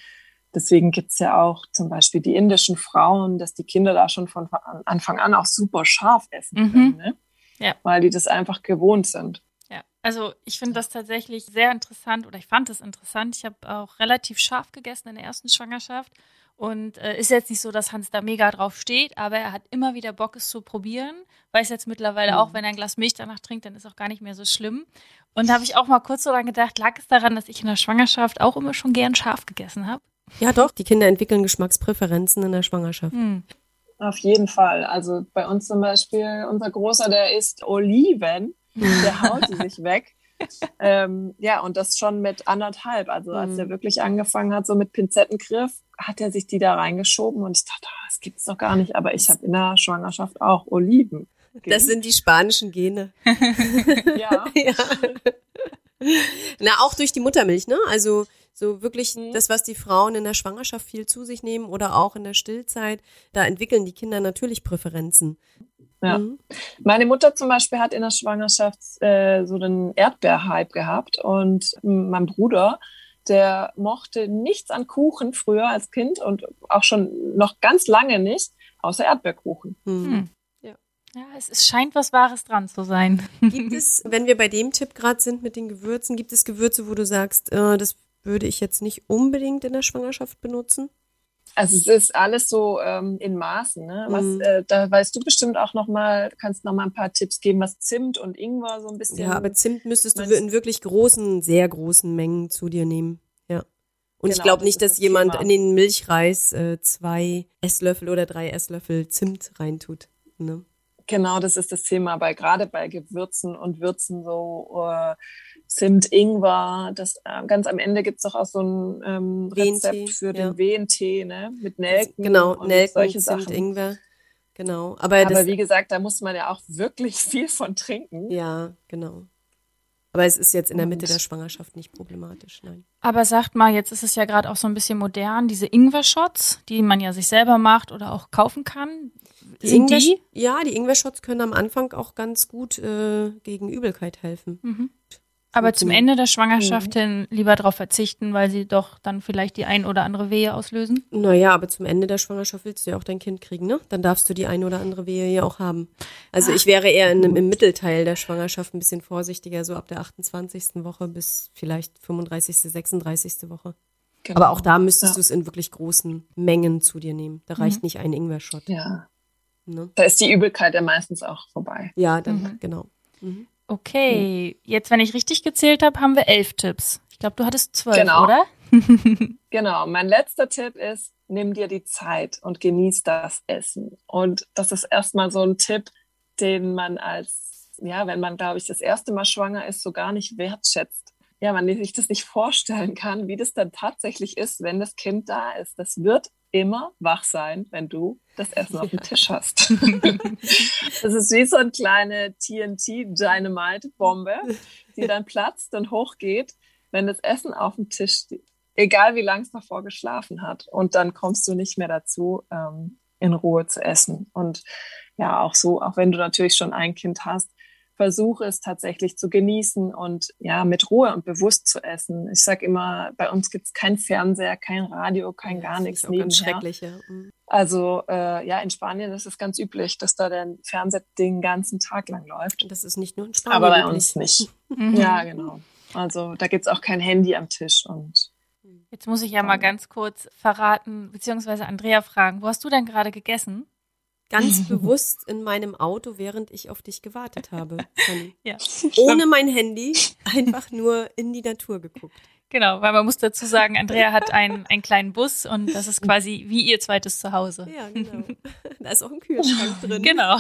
Speaker 3: deswegen gibt's ja auch zum Beispiel die indischen Frauen, dass die Kinder da schon von Anfang an auch super scharf essen mhm. können, ne? ja. weil die das einfach gewohnt sind.
Speaker 1: Ja, also ich finde das tatsächlich sehr interessant oder ich fand es interessant. Ich habe auch relativ scharf gegessen in der ersten Schwangerschaft und äh, ist jetzt nicht so, dass Hans da mega drauf steht, aber er hat immer wieder Bock, es zu probieren. Weiß jetzt mittlerweile mhm. auch, wenn er ein Glas Milch danach trinkt, dann ist auch gar nicht mehr so schlimm. Und da habe ich auch mal kurz so dran gedacht, lag es daran, dass ich in der Schwangerschaft auch immer schon gern scharf gegessen habe?
Speaker 4: Ja, doch, die Kinder entwickeln Geschmackspräferenzen in der Schwangerschaft. Mhm.
Speaker 3: Auf jeden Fall. Also bei uns zum Beispiel, unser Großer, der isst Oliven, der haut sie sich weg ähm, ja, und das schon mit anderthalb. Also als mhm. er wirklich angefangen hat, so mit Pinzettengriff, hat er sich die da reingeschoben und ich dachte, oh, das gibt's doch gar nicht. Aber ich habe in der Schwangerschaft auch Oliven.
Speaker 4: Das sind die spanischen Gene.
Speaker 3: ja. ja.
Speaker 4: Na, auch durch die Muttermilch, ne? Also so wirklich mhm. das, was die Frauen in der Schwangerschaft viel zu sich nehmen oder auch in der Stillzeit, da entwickeln die Kinder natürlich Präferenzen.
Speaker 3: Ja. Mhm. Meine Mutter zum Beispiel hat in der Schwangerschaft äh, so einen Erdbeerhype gehabt und mein Bruder, der mochte nichts an Kuchen früher als Kind und auch schon noch ganz lange nicht, außer Erdbeerkuchen.
Speaker 1: Mhm. Hm. Ja. es scheint was Wahres dran zu sein.
Speaker 4: Gibt es, wenn wir bei dem Tipp gerade sind mit den Gewürzen, gibt es Gewürze, wo du sagst, äh, das würde ich jetzt nicht unbedingt in der Schwangerschaft benutzen?
Speaker 3: Also es ist alles so ähm, in Maßen. Ne? Was, mhm. äh, da weißt du bestimmt auch noch mal, kannst noch mal ein paar Tipps geben, was Zimt und Ingwer so ein bisschen.
Speaker 4: Ja, aber Zimt müsstest du in wirklich großen, sehr großen Mengen zu dir nehmen. Ja. Und genau, ich glaube nicht, dass das jemand Thema. in den Milchreis äh, zwei Esslöffel oder drei Esslöffel Zimt reintut. Ne?
Speaker 3: Genau, das ist das Thema, bei gerade bei Gewürzen und Würzen so. Uh, Zimt, Ingwer. Das äh, ganz am Ende gibt's doch auch so ein ähm, Rezept für den ja. Wehentee, ne? Mit Nelken.
Speaker 4: Genau, und Nelken, solche Zimt, Sachen. Ingwer. Genau. Aber,
Speaker 3: Aber wie gesagt, da muss man ja auch wirklich viel von trinken.
Speaker 4: Ja, genau. Aber es ist jetzt in der Mitte der Schwangerschaft nicht problematisch, nein.
Speaker 1: Aber sagt mal, jetzt ist es ja gerade auch so ein bisschen modern, diese Ingwer-Shots, die man ja sich selber macht oder auch kaufen kann.
Speaker 4: Die Sind Ingwer, die? Ja, die Ingwer-Shots können am Anfang auch ganz gut äh, gegen Übelkeit helfen. Mhm.
Speaker 1: Aber zum Ende der Schwangerschaft hin lieber darauf verzichten, weil sie doch dann vielleicht die ein oder andere Wehe auslösen?
Speaker 4: Naja, aber zum Ende der Schwangerschaft willst du ja auch dein Kind kriegen, ne? Dann darfst du die ein oder andere Wehe ja auch haben. Also ich wäre eher in, im Mittelteil der Schwangerschaft ein bisschen vorsichtiger, so ab der 28. Woche bis vielleicht 35., 36. Woche.
Speaker 3: Genau.
Speaker 4: Aber auch da müsstest
Speaker 3: Ja.
Speaker 4: du es in wirklich großen Mengen zu dir nehmen. Da reicht nicht ein Ingwer-Shot.
Speaker 3: Ja.
Speaker 4: Ne?
Speaker 3: Da ist die Übelkeit ja meistens auch vorbei.
Speaker 4: Ja, dann,
Speaker 1: Mhm.
Speaker 4: genau.
Speaker 1: Okay, jetzt, wenn ich richtig gezählt habe, haben wir elf Tipps. Ich glaube, du hattest zwölf,
Speaker 3: Genau.
Speaker 1: oder?
Speaker 3: Genau, mein letzter Tipp ist, nimm dir die Zeit und genieß das Essen. Und das ist erstmal so ein Tipp, den man als, ja, wenn man, glaube ich, das erste Mal schwanger ist, so gar nicht wertschätzt. Ja, man sich das nicht vorstellen kann, wie das dann tatsächlich ist, wenn das Kind da ist. Das wird immer wach sein, wenn du das Essen auf dem Tisch hast. das ist wie so eine kleine TNT-Dynamite-Bombe, die dann platzt und hochgeht, wenn das Essen auf dem Tisch steht egal wie lange es davor geschlafen hat. Und dann kommst du nicht mehr dazu, ähm, in Ruhe zu essen. Und ja, auch so, auch wenn du natürlich schon ein Kind hast, versuche es tatsächlich zu genießen und ja, mit Ruhe und bewusst zu essen. Ich sage immer, bei uns gibt es kein Fernseher, kein Radio, kein gar
Speaker 4: Das
Speaker 3: nichts
Speaker 4: ist auch ganz
Speaker 3: nebenher.
Speaker 4: schrecklich, ja. Mhm.
Speaker 3: Also äh, ja, in Spanien ist es ganz üblich, dass da der Fernseher den ganzen Tag lang läuft.
Speaker 4: Und das ist nicht nur in Spanien
Speaker 3: Aber bei uns nicht.
Speaker 1: Mhm.
Speaker 3: Ja, genau. Also da gibt's auch kein Handy am Tisch und
Speaker 1: Jetzt muss ich ja mal ganz kurz verraten, beziehungsweise Andrea fragen, wo hast du denn gerade gegessen?
Speaker 4: Ganz bewusst in meinem Auto, während ich auf dich gewartet habe.
Speaker 1: Ja.
Speaker 4: Ohne mein Handy, einfach nur in die Natur geguckt.
Speaker 1: Genau, weil man muss dazu sagen, Andrea hat einen, einen kleinen Bus und das ist quasi wie ihr zweites Zuhause.
Speaker 4: Ja, genau. Da ist auch ein Kühlschrank drin.
Speaker 1: Genau.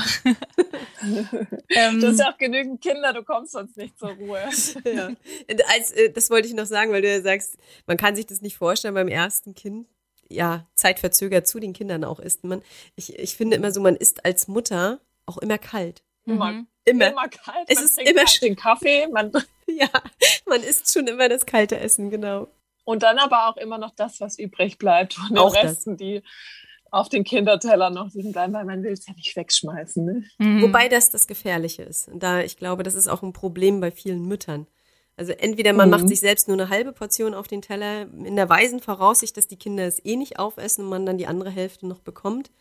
Speaker 1: ähm,
Speaker 3: du hast ja auch genügend Kinder, du kommst sonst nicht zur Ruhe.
Speaker 4: Ja. Als, äh, das wollte ich noch sagen, weil du ja sagst, man kann sich das nicht vorstellen beim ersten Kind. Ja, zeitverzögert zu den Kindern auch isst man. Ich, ich finde immer so, man isst als Mutter auch immer kalt.
Speaker 3: Immer,
Speaker 1: Mhm.
Speaker 4: Immer.
Speaker 3: immer kalt.
Speaker 4: Es
Speaker 3: man
Speaker 4: ist
Speaker 3: trinkt
Speaker 4: immer
Speaker 3: kalt
Speaker 4: sch-
Speaker 3: den Kaffee, man,
Speaker 4: Ja, man isst schon immer das kalte Essen, genau.
Speaker 3: und dann aber auch immer noch das, was übrig bleibt von den
Speaker 4: Auch das.
Speaker 3: Resten, die auf den Kinderteller noch liegen bleiben, weil man will es ja nicht wegschmeißen. Ne?
Speaker 1: mhm.
Speaker 4: Wobei das das Gefährliche ist. Und da, ich glaube, das ist auch ein Problem bei vielen Müttern. Also entweder man
Speaker 3: Mhm.
Speaker 4: macht sich selbst nur eine halbe Portion auf den Teller, in der weisen Voraussicht, dass die Kinder es eh nicht aufessen und man dann die andere Hälfte noch bekommt.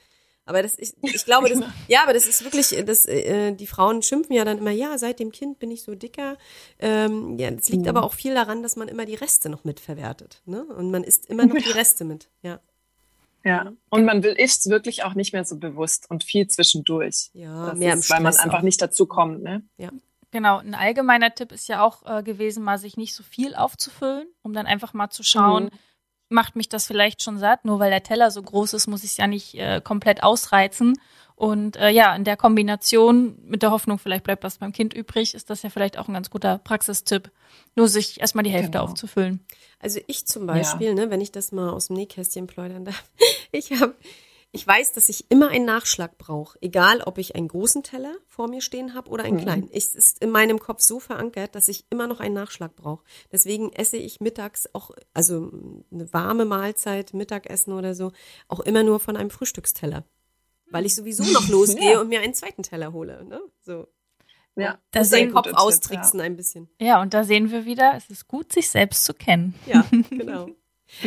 Speaker 4: Aber das ist, ich glaube, das, ja, aber das ist wirklich, das, äh, die Frauen schimpfen ja dann immer, ja, seit dem Kind bin ich so dicker. Ähm, ja, das liegt
Speaker 3: Mhm.
Speaker 4: aber auch viel daran, dass man immer die Reste noch mitverwertet. Ne? Und man isst immer noch die Reste mit. Ja.
Speaker 3: Ja. Und man will isst wirklich auch nicht mehr so bewusst und viel zwischendurch.
Speaker 4: Ja,
Speaker 3: das
Speaker 4: mehr im
Speaker 3: ist, weil man einfach
Speaker 4: auch.
Speaker 3: nicht dazu kommt. Ne?
Speaker 1: Genau, ein allgemeiner Tipp ist ja auch äh, gewesen, mal sich nicht so viel aufzufüllen, um dann einfach mal zu schauen,
Speaker 3: Mhm.
Speaker 1: macht mich das vielleicht schon satt? Nur weil der Teller so groß ist, muss ich es ja nicht äh, komplett ausreizen. Und äh, ja, in der Kombination mit der Hoffnung, vielleicht bleibt was beim Kind übrig, ist das ja vielleicht auch ein ganz guter Praxistipp. Nur sich erstmal die Hälfte
Speaker 3: Genau.
Speaker 1: aufzufüllen.
Speaker 4: Also ich zum Beispiel, ne, wenn ich das mal aus dem Nähkästchen plaudern darf, ich habe, ich weiß, dass ich immer einen Nachschlag brauche, egal ob ich einen großen Teller vor mir stehen habe oder einen kleinen. Ich, es ist in meinem Kopf so verankert, dass ich immer noch einen Nachschlag brauche. Deswegen esse ich mittags auch, also eine warme Mahlzeit, Mittagessen oder so, auch immer nur von einem Frühstücksteller. Weil ich sowieso noch losgehe
Speaker 3: Ja.
Speaker 4: und mir einen zweiten Teller hole. Ne? So.
Speaker 3: Ja,
Speaker 1: Da
Speaker 4: Das
Speaker 1: sehen
Speaker 4: den Kopf austricksen ein bisschen.
Speaker 1: Ja, und da sehen wir wieder, es ist gut, sich selbst zu kennen.
Speaker 4: Ja, genau.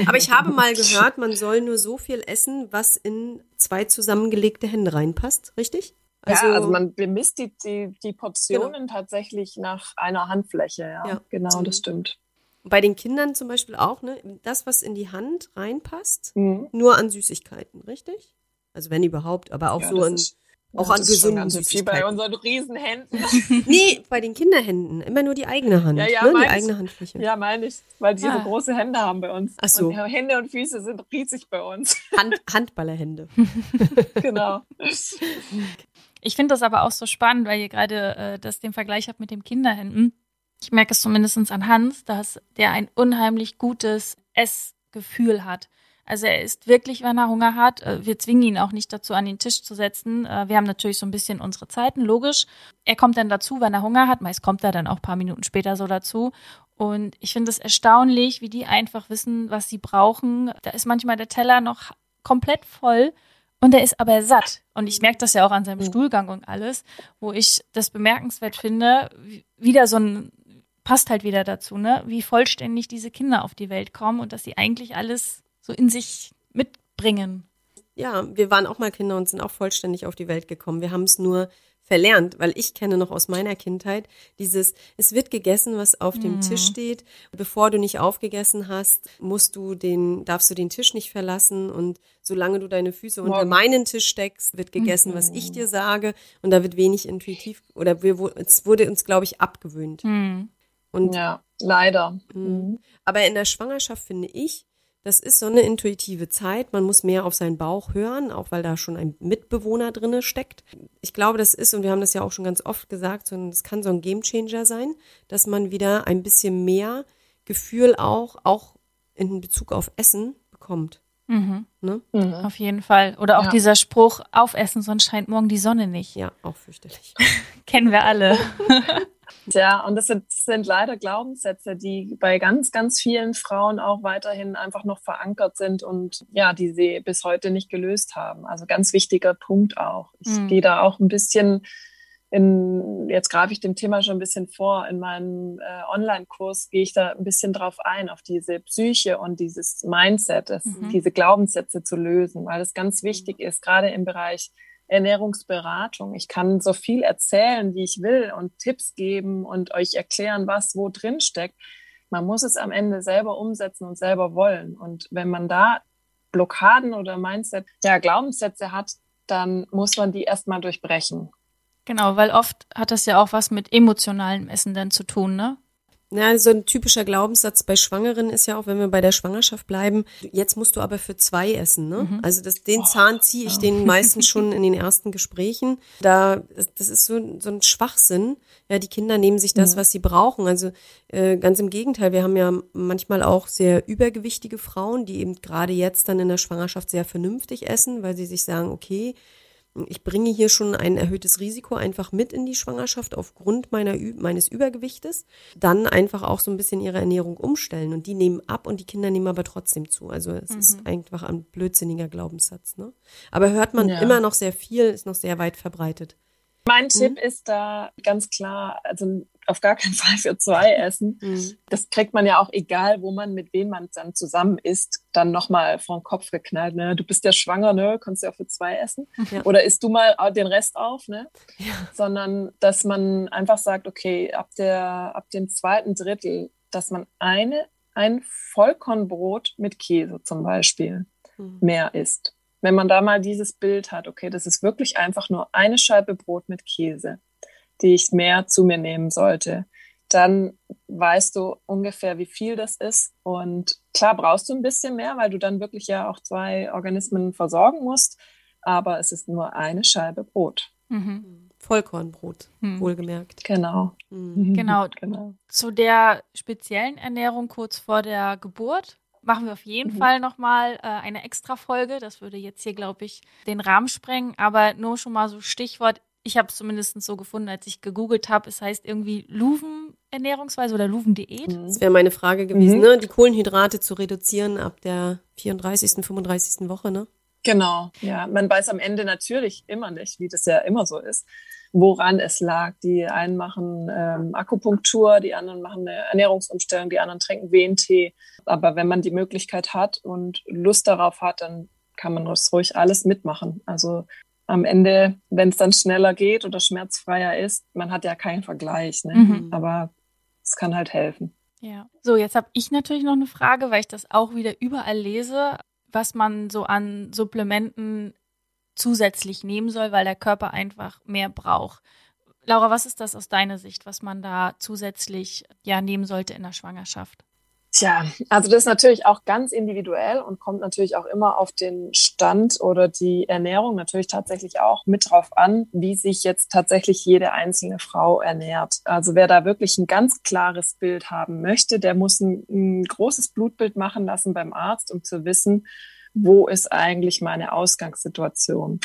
Speaker 4: Aber ich habe mal gehört, man soll nur so viel essen, was in zwei zusammengelegte Hände reinpasst, richtig?
Speaker 3: Also, ja, also man bemisst die, die, die Portionen tatsächlich nach einer Handfläche. Ja,
Speaker 4: Ja.
Speaker 3: genau,
Speaker 4: Mhm.
Speaker 3: das stimmt.
Speaker 4: bei den Kindern zum Beispiel auch, ne? Das, was in die Hand reinpasst,
Speaker 3: Mhm.
Speaker 4: nur an Süßigkeiten, richtig? Also wenn überhaupt, aber auch
Speaker 3: Ja,
Speaker 4: so
Speaker 3: ist-
Speaker 4: auch an gesunden
Speaker 3: ganz viel bei
Speaker 4: Süßigkeiten.
Speaker 3: unseren Riesenhänden.
Speaker 4: Nee, bei den Kinderhänden. Immer nur die eigene Hand.
Speaker 3: Ja, ja,
Speaker 4: ne? Die
Speaker 3: meins-
Speaker 4: eigene Handfläche.
Speaker 3: ja, meine ich, weil die
Speaker 1: Ah.
Speaker 3: so große Hände haben bei uns.
Speaker 4: Ach so.
Speaker 3: Und Hände und Füße sind riesig bei uns.
Speaker 4: Hand, Handballerhände.
Speaker 3: genau.
Speaker 1: Ich finde das aber auch so spannend, weil ihr gerade äh, das den Vergleich habt mit dem Kinderhänden. Ich merke es zumindest an Hans, dass der ein unheimlich gutes Essgefühl hat. Also er isst wirklich, wenn er Hunger hat. Äh, Wir zwingen ihn auch nicht dazu, an den Tisch zu setzen. Äh, Wir haben natürlich so ein bisschen unsere Zeiten, logisch. Er kommt dann dazu, wenn er Hunger hat. Meist kommt er dann auch ein paar Minuten später so dazu. Und ich finde es erstaunlich, wie die einfach wissen, was sie brauchen. Da ist manchmal der Teller noch komplett voll und er ist aber satt. Und ich merke das ja auch an seinem Stuhlgang und alles, wo ich das bemerkenswert finde, wie- wieder so ein passt halt wieder dazu, ne? Wie vollständig diese Kinder auf die Welt kommen und dass sie eigentlich alles so in sich mitbringen.
Speaker 4: Ja, wir waren auch mal Kinder und sind auch vollständig auf die Welt gekommen. Wir haben es nur verlernt, weil ich kenne noch aus meiner Kindheit dieses, es wird gegessen, was auf dem mhm. Tisch steht. Bevor du nicht aufgegessen hast, musst du den, darfst du den Tisch nicht verlassen und solange du deine Füße Morgen. unter meinen Tisch steckst, wird gegessen, mhm. was ich dir sage und da wird wenig intuitiv oder wir, es wurde uns, glaube ich, abgewöhnt.
Speaker 3: Mhm. Und ja, leider.
Speaker 4: Mhm. Mhm. Aber in der Schwangerschaft finde ich, das ist so eine intuitive Zeit. Man muss mehr auf seinen Bauch hören, auch weil da schon ein Mitbewohner drinne steckt. Ich glaube, das ist, und wir haben das ja auch schon ganz oft gesagt, so, das kann so ein Gamechanger sein, dass man wieder ein bisschen mehr Gefühl auch, auch in Bezug auf Essen bekommt.
Speaker 1: Mhm. Ne? Mhm. Auf jeden Fall. Oder auch ja. dieser Spruch, aufessen, sonst scheint morgen die Sonne nicht.
Speaker 4: Ja, auch fürchterlich.
Speaker 1: Kennen wir alle.
Speaker 3: Ja, und das sind, sind leider Glaubenssätze, die bei ganz, ganz vielen Frauen auch weiterhin einfach noch verankert sind und ja, die sie bis heute nicht gelöst haben. Also ganz wichtiger Punkt auch. Ich mhm. gehe da auch ein bisschen in, jetzt greife ich dem Thema schon ein bisschen vor, in meinem äh, Online-Kurs gehe ich da ein bisschen drauf ein, auf diese Psyche und dieses Mindset, das, mhm. diese Glaubenssätze zu lösen, weil das ganz wichtig ist, gerade im Bereich Ernährungsberatung. Ich kann so viel erzählen, wie ich will und Tipps geben und euch erklären, was wo drin steckt. Man muss es am Ende selber umsetzen und selber wollen. Und wenn man da Blockaden oder Mindset, ja, Glaubenssätze hat, dann muss man die erstmal durchbrechen.
Speaker 1: Genau, weil oft hat das ja auch was mit emotionalem Essen dann zu tun, ne?
Speaker 4: Ja, so ein typischer Glaubenssatz bei Schwangeren ist ja auch, wenn wir bei der Schwangerschaft bleiben, jetzt musst du aber für zwei essen, ne? Mhm. Also das, den Zahn ziehe ich den meistens schon in den ersten Gesprächen. Da, das ist so, so ein Schwachsinn. Ja, die Kinder nehmen sich das, mhm. was sie brauchen. Also äh, ganz im Gegenteil, wir haben ja manchmal auch sehr übergewichtige Frauen, die eben gerade jetzt dann in der Schwangerschaft sehr vernünftig essen, weil sie sich sagen, okay, ich bringe hier schon ein erhöhtes Risiko einfach mit in die Schwangerschaft aufgrund meiner, meines Übergewichtes. Dann einfach auch so ein bisschen ihre Ernährung umstellen. Und die nehmen ab und die Kinder nehmen aber trotzdem zu. Also es mhm. ist einfach ein blödsinniger Glaubenssatz. Ne? Aber hört man ja. immer noch sehr viel, ist noch sehr weit verbreitet.
Speaker 3: Mein mhm. Tipp ist da ganz klar, also auf gar keinen Fall für zwei essen. Mhm. Das kriegt man ja auch egal, wo man mit wem man dann zusammen isst, dann nochmal vor den Kopf geknallt. Ne? Du bist ja schwanger, ne? Kannst ja auch für zwei essen. Ja. Oder isst du mal den Rest auf, ne? Ja. Sondern dass man einfach sagt, okay, ab der, ab dem zweiten Drittel, dass man eine, ein Vollkornbrot mit Käse zum Beispiel mhm. mehr isst. Wenn man da mal dieses Bild hat, okay, das ist wirklich einfach nur eine Scheibe Brot mit Käse die ich mehr zu mir nehmen sollte, dann weißt du ungefähr, wie viel das ist. Und klar brauchst du ein bisschen mehr, weil du dann wirklich ja auch zwei Organismen versorgen musst. Aber es ist nur eine Scheibe Brot.
Speaker 4: Mhm. Vollkornbrot, mhm. wohlgemerkt.
Speaker 3: Genau.
Speaker 1: Mhm. Genau. genau. Zu der speziellen Ernährung kurz vor der Geburt machen wir auf jeden mhm. Fall nochmal äh, eine extra Folge. Das würde jetzt hier, glaube ich, den Rahmen sprengen. Aber nur schon mal so Stichwort ich habe es zumindest so gefunden, als ich gegoogelt habe. Es heißt irgendwie Luven-Ernährungsweise oder Luven-Diät.
Speaker 4: Mhm. Das wäre meine Frage gewesen, mhm. ne? Die Kohlenhydrate zu reduzieren ab der 34., 35. Woche, ne?
Speaker 3: Genau, ja. Man weiß am Ende natürlich immer nicht, wie das ja immer so ist, woran es lag. Die einen machen ähm, Akupunktur, die anderen machen eine Ernährungsumstellung, die anderen trinken WNT. Aber wenn man die Möglichkeit hat und Lust darauf hat, dann kann man das ruhig alles mitmachen. Also am Ende, wenn es dann schneller geht oder schmerzfreier ist, man hat ja keinen Vergleich, ne? Mhm. aber es kann halt helfen.
Speaker 1: Ja. So, jetzt habe ich natürlich noch eine Frage, weil ich das auch wieder überall lese, was man so an Supplementen zusätzlich nehmen soll, weil der Körper einfach mehr braucht. Laura, was ist das aus deiner Sicht, was man da zusätzlich ja nehmen sollte in der Schwangerschaft?
Speaker 3: Tja, also das ist natürlich auch ganz individuell und kommt natürlich auch immer auf den Stand oder die Ernährung natürlich tatsächlich auch mit drauf an, wie sich jetzt tatsächlich jede einzelne Frau ernährt. Also wer da wirklich ein ganz klares Bild haben möchte, der muss ein, ein großes Blutbild machen lassen beim Arzt, um zu wissen, wo ist eigentlich meine Ausgangssituation.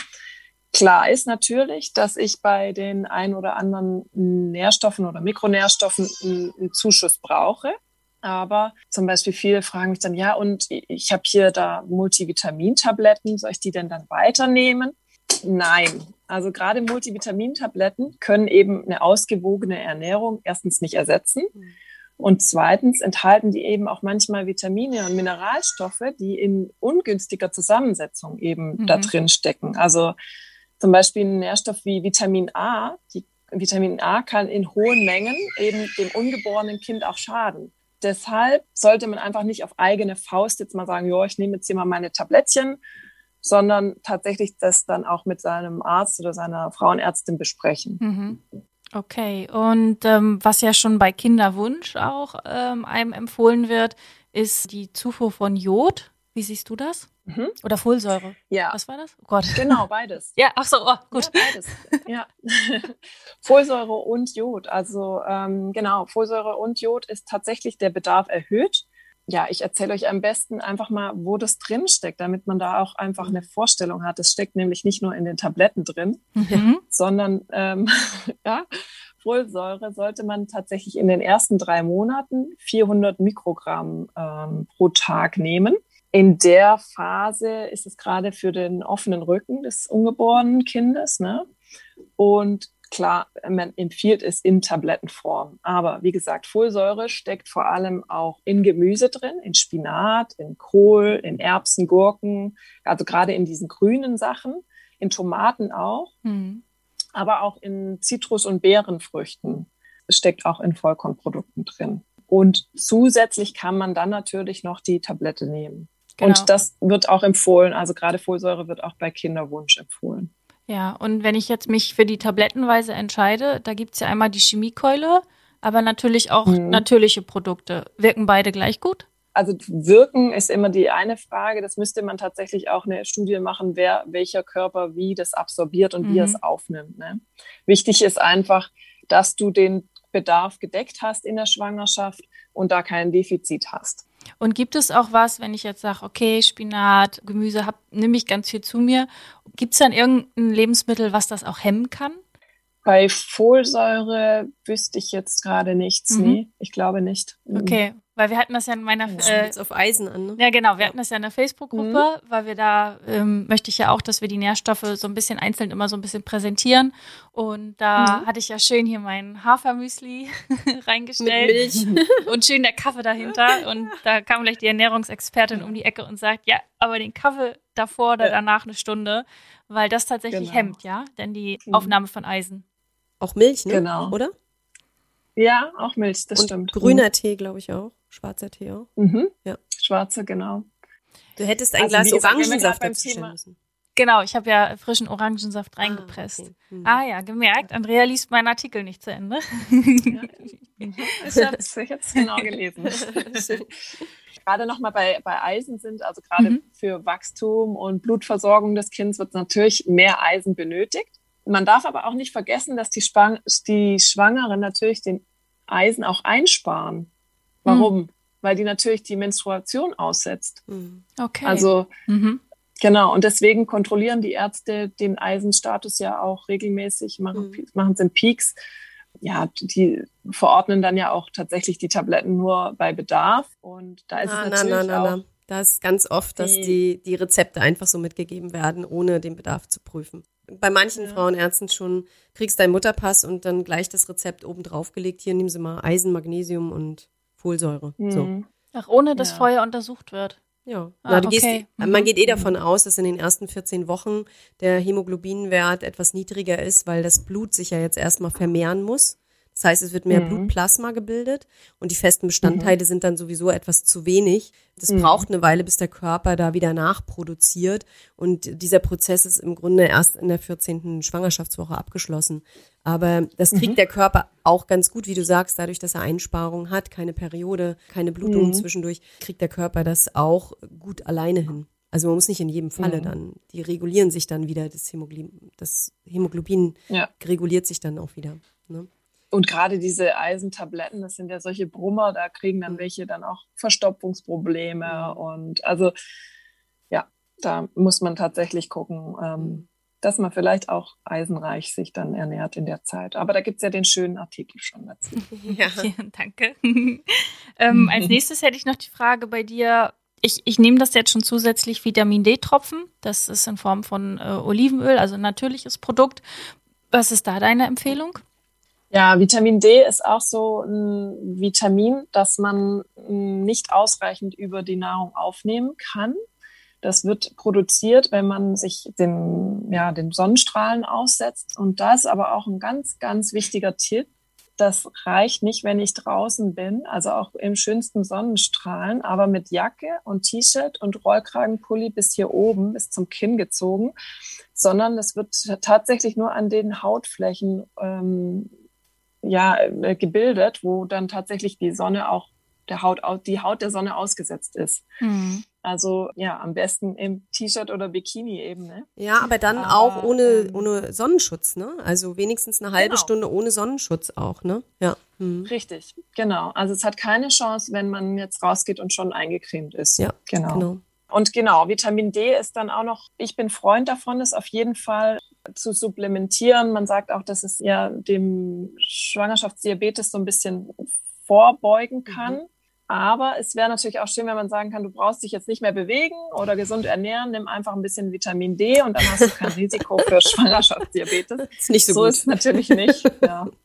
Speaker 3: Klar ist natürlich, dass ich bei den ein oder anderen Nährstoffen oder Mikronährstoffen einen Zuschuss brauche. Aber zum Beispiel viele fragen mich dann, ja, und ich habe hier da Multivitamintabletten, soll ich die denn dann weiternehmen? Nein. Also gerade Multivitamintabletten können eben eine ausgewogene Ernährung erstens nicht ersetzen. Und zweitens enthalten die eben auch manchmal Vitamine und Mineralstoffe, die in ungünstiger Zusammensetzung eben mhm. da drin stecken. Also zum Beispiel ein Nährstoff wie Vitamin A. Die Vitamin A kann in hohen Mengen eben dem ungeborenen Kind auch schaden. Deshalb sollte man einfach nicht auf eigene Faust jetzt mal sagen, ja, ich nehme jetzt hier mal meine Tablettchen, sondern tatsächlich das dann auch mit seinem Arzt oder seiner Frauenärztin besprechen.
Speaker 1: Mhm. Okay, und ähm, was ja schon bei Kinderwunsch auch ähm, einem empfohlen wird, ist die Zufuhr von Jod. Wie siehst du das? Mhm. Oder Folsäure?
Speaker 3: Ja.
Speaker 1: Was war das? Oh Gott.
Speaker 3: Genau, beides.
Speaker 1: ja, ach so, oh, gut.
Speaker 3: Ja, beides. ja. Folsäure und Jod. Also ähm, genau, Folsäure und Jod ist tatsächlich der Bedarf erhöht. Ja, ich erzähle euch am besten einfach mal, wo das drin steckt, damit man da auch einfach eine Vorstellung hat. Es steckt nämlich nicht nur in den Tabletten drin, mhm. sondern ähm, ja, Folsäure sollte man tatsächlich in den ersten drei Monaten 400 Mikrogramm ähm, pro Tag nehmen in der Phase ist es gerade für den offenen Rücken des ungeborenen Kindes. Ne? Und klar, man empfiehlt es in Tablettenform. Aber wie gesagt, Folsäure steckt vor allem auch in Gemüse drin, in Spinat, in Kohl, in Erbsen, Gurken, also gerade in diesen grünen Sachen, in Tomaten auch, mhm. aber auch in Zitrus- und Beerenfrüchten steckt auch in Vollkornprodukten drin. Und zusätzlich kann man dann natürlich noch die Tablette nehmen. Genau. Und das wird auch empfohlen. Also gerade Folsäure wird auch bei Kinderwunsch empfohlen.
Speaker 1: Ja, und wenn ich jetzt mich für die Tablettenweise entscheide, da gibt es ja einmal die Chemiekeule, aber natürlich auch mhm. natürliche Produkte. Wirken beide gleich gut?
Speaker 3: Also wirken ist immer die eine Frage. Das müsste man tatsächlich auch eine Studie machen, wer welcher Körper wie das absorbiert und mhm. wie er es aufnimmt. Ne? Wichtig ist einfach, dass du den Bedarf gedeckt hast in der Schwangerschaft und da kein Defizit hast.
Speaker 1: Und gibt es auch was, wenn ich jetzt sage, okay, Spinat, Gemüse, hab, nehme ich ganz viel zu mir, gibt es dann irgendein Lebensmittel, was das auch hemmen kann?
Speaker 3: Bei Folsäure wüsste ich jetzt gerade nichts. Mhm. Nee, ich glaube nicht.
Speaker 1: Okay, weil wir hatten das ja in meiner
Speaker 4: ja, äh, auf Eisen an. Ne?
Speaker 1: Ja, genau. Wir hatten das ja in der Facebook-Gruppe, mhm. weil wir da ähm, möchte ich ja auch, dass wir die Nährstoffe so ein bisschen einzeln immer so ein bisschen präsentieren. Und da mhm. hatte ich ja schön hier mein Hafermüsli reingestellt und schön der Kaffee dahinter. Und da kam gleich die Ernährungsexpertin um die Ecke und sagt, ja, aber den Kaffee davor oder danach eine Stunde, weil das tatsächlich genau. hemmt, ja, denn die mhm. Aufnahme von Eisen.
Speaker 4: Auch Milch, ne?
Speaker 3: Genau.
Speaker 4: Oder?
Speaker 3: Ja, auch Milch, das
Speaker 4: und
Speaker 3: stimmt.
Speaker 4: Grüner mhm. Tee, glaube ich auch. Schwarzer Tee auch.
Speaker 3: Mhm. Ja. Schwarzer, genau.
Speaker 4: Du hättest ein also, Glas Orangensaft dazu stellen müssen.
Speaker 1: Genau, ich habe ja frischen Orangensaft reingepresst. Ah, okay. hm. ah, ja, gemerkt. Andrea liest meinen Artikel nicht zu Ende.
Speaker 3: Ja, ich habe es genau gelesen. gerade nochmal bei, bei Eisen sind, also gerade mhm. für Wachstum und Blutversorgung des Kindes wird natürlich mehr Eisen benötigt. Man darf aber auch nicht vergessen, dass die, Spang die Schwangeren natürlich den Eisen auch einsparen. Warum? Mhm. Weil die natürlich die Menstruation aussetzt.
Speaker 1: Mhm. Okay.
Speaker 3: Also mhm. genau, und deswegen kontrollieren die Ärzte den Eisenstatus ja auch regelmäßig, machen, mhm. machen sie Peaks. Ja, die verordnen dann ja auch tatsächlich die Tabletten nur bei Bedarf. Und da ist na, es natürlich na, na, na, auch.
Speaker 4: Da ist ganz oft, dass die, die Rezepte einfach so mitgegeben werden, ohne den Bedarf zu prüfen. Bei manchen ja. Frauenärzten schon kriegst deinen Mutterpass und dann gleich das Rezept oben drauf gelegt. Hier nehmen Sie mal Eisen, Magnesium und Folsäure. Mhm. So.
Speaker 1: Ach, ohne dass ja. vorher untersucht wird.
Speaker 4: Ja, ah, ja okay. gehst, man geht eh davon aus, dass in den ersten 14 Wochen der Hämoglobinwert etwas niedriger ist, weil das Blut sich ja jetzt erstmal vermehren muss. Das heißt, es wird mehr mhm. Blutplasma gebildet und die festen Bestandteile mhm. sind dann sowieso etwas zu wenig. Das mhm. braucht eine Weile, bis der Körper da wieder nachproduziert. Und dieser Prozess ist im Grunde erst in der 14. Schwangerschaftswoche abgeschlossen. Aber das kriegt mhm. der Körper auch ganz gut, wie du sagst, dadurch, dass er Einsparungen hat, keine Periode, keine Blutung mhm. zwischendurch, kriegt der Körper das auch gut alleine hin. Also man muss nicht in jedem Falle mhm. dann, die regulieren sich dann wieder, das Hämoglobin, das Hämoglobin ja. reguliert sich dann auch wieder. Ne?
Speaker 3: Und gerade diese Eisentabletten, das sind ja solche Brummer, da kriegen dann mhm. welche dann auch Verstopfungsprobleme. Mhm. Und also ja, da muss man tatsächlich gucken, ähm, mhm. dass man vielleicht auch eisenreich sich dann ernährt in der Zeit. Aber da gibt es ja den schönen Artikel schon dazu.
Speaker 1: Ja, danke. ähm, als nächstes hätte ich noch die Frage bei dir. Ich, ich nehme das jetzt schon zusätzlich Vitamin D-Tropfen. Das ist in Form von äh, Olivenöl, also ein natürliches Produkt. Was ist da deine Empfehlung?
Speaker 3: Ja, Vitamin D ist auch so ein Vitamin, das man nicht ausreichend über die Nahrung aufnehmen kann. Das wird produziert, wenn man sich dem, ja, dem Sonnenstrahlen aussetzt. Und da ist aber auch ein ganz, ganz wichtiger Tipp. Das reicht nicht, wenn ich draußen bin, also auch im schönsten Sonnenstrahlen, aber mit Jacke und T-Shirt und Rollkragenpulli bis hier oben, bis zum Kinn gezogen, sondern es wird tatsächlich nur an den Hautflächen ähm, ja, äh, gebildet, wo dann tatsächlich die Sonne auch der Haut, die Haut der Sonne ausgesetzt ist. Mhm. Also ja, am besten im T-Shirt oder Bikini eben. Ne?
Speaker 4: Ja, aber dann aber, auch ohne, ähm, ohne Sonnenschutz, ne? Also wenigstens eine halbe genau. Stunde ohne Sonnenschutz auch, ne? Ja.
Speaker 3: Mhm. Richtig, genau. Also es hat keine Chance, wenn man jetzt rausgeht und schon eingecremt ist.
Speaker 4: Ja, genau. genau.
Speaker 3: Und genau, Vitamin D ist dann auch noch, ich bin Freund davon, ist auf jeden Fall zu supplementieren. Man sagt auch, dass es ja dem Schwangerschaftsdiabetes so ein bisschen vorbeugen mhm. kann. Mhm. Aber es wäre natürlich auch schön, wenn man sagen kann, du brauchst dich jetzt nicht mehr bewegen oder gesund ernähren, nimm einfach ein bisschen Vitamin D und dann hast du kein Risiko für Schwangerschaftsdiabetes.
Speaker 4: Ist nicht so,
Speaker 3: so
Speaker 4: gut.
Speaker 3: ist es natürlich nicht. Ja.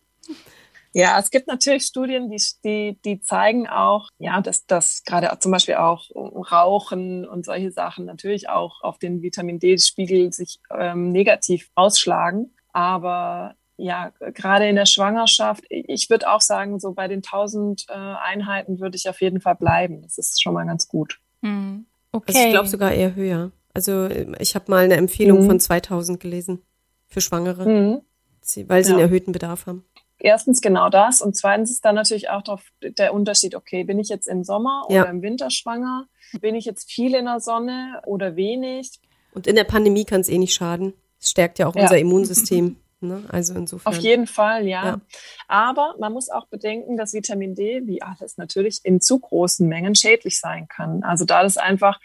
Speaker 3: Ja, es gibt natürlich Studien, die, die, die zeigen auch, ja, dass das gerade zum Beispiel auch Rauchen und solche Sachen natürlich auch auf den Vitamin D-Spiegel sich ähm, negativ ausschlagen. Aber ja, gerade in der Schwangerschaft, ich würde auch sagen, so bei den 1000 äh, Einheiten würde ich auf jeden Fall bleiben. Das ist schon mal ganz gut.
Speaker 4: Mhm. Okay. Also ich glaube sogar eher höher. Also ich habe mal eine Empfehlung mhm. von 2000 gelesen für Schwangere, mhm. weil sie ja. einen erhöhten Bedarf haben
Speaker 3: erstens genau das und zweitens ist dann natürlich auch drauf der Unterschied, okay, bin ich jetzt im Sommer ja. oder im Winter schwanger? Bin ich jetzt viel in der Sonne oder wenig?
Speaker 4: Und in der Pandemie kann es eh nicht schaden. Es stärkt ja auch ja. unser Immunsystem. Ne? Also insofern.
Speaker 3: Auf jeden Fall, ja. ja. Aber man muss auch bedenken, dass Vitamin D, wie alles natürlich, in zu großen Mengen schädlich sein kann. Also da das einfach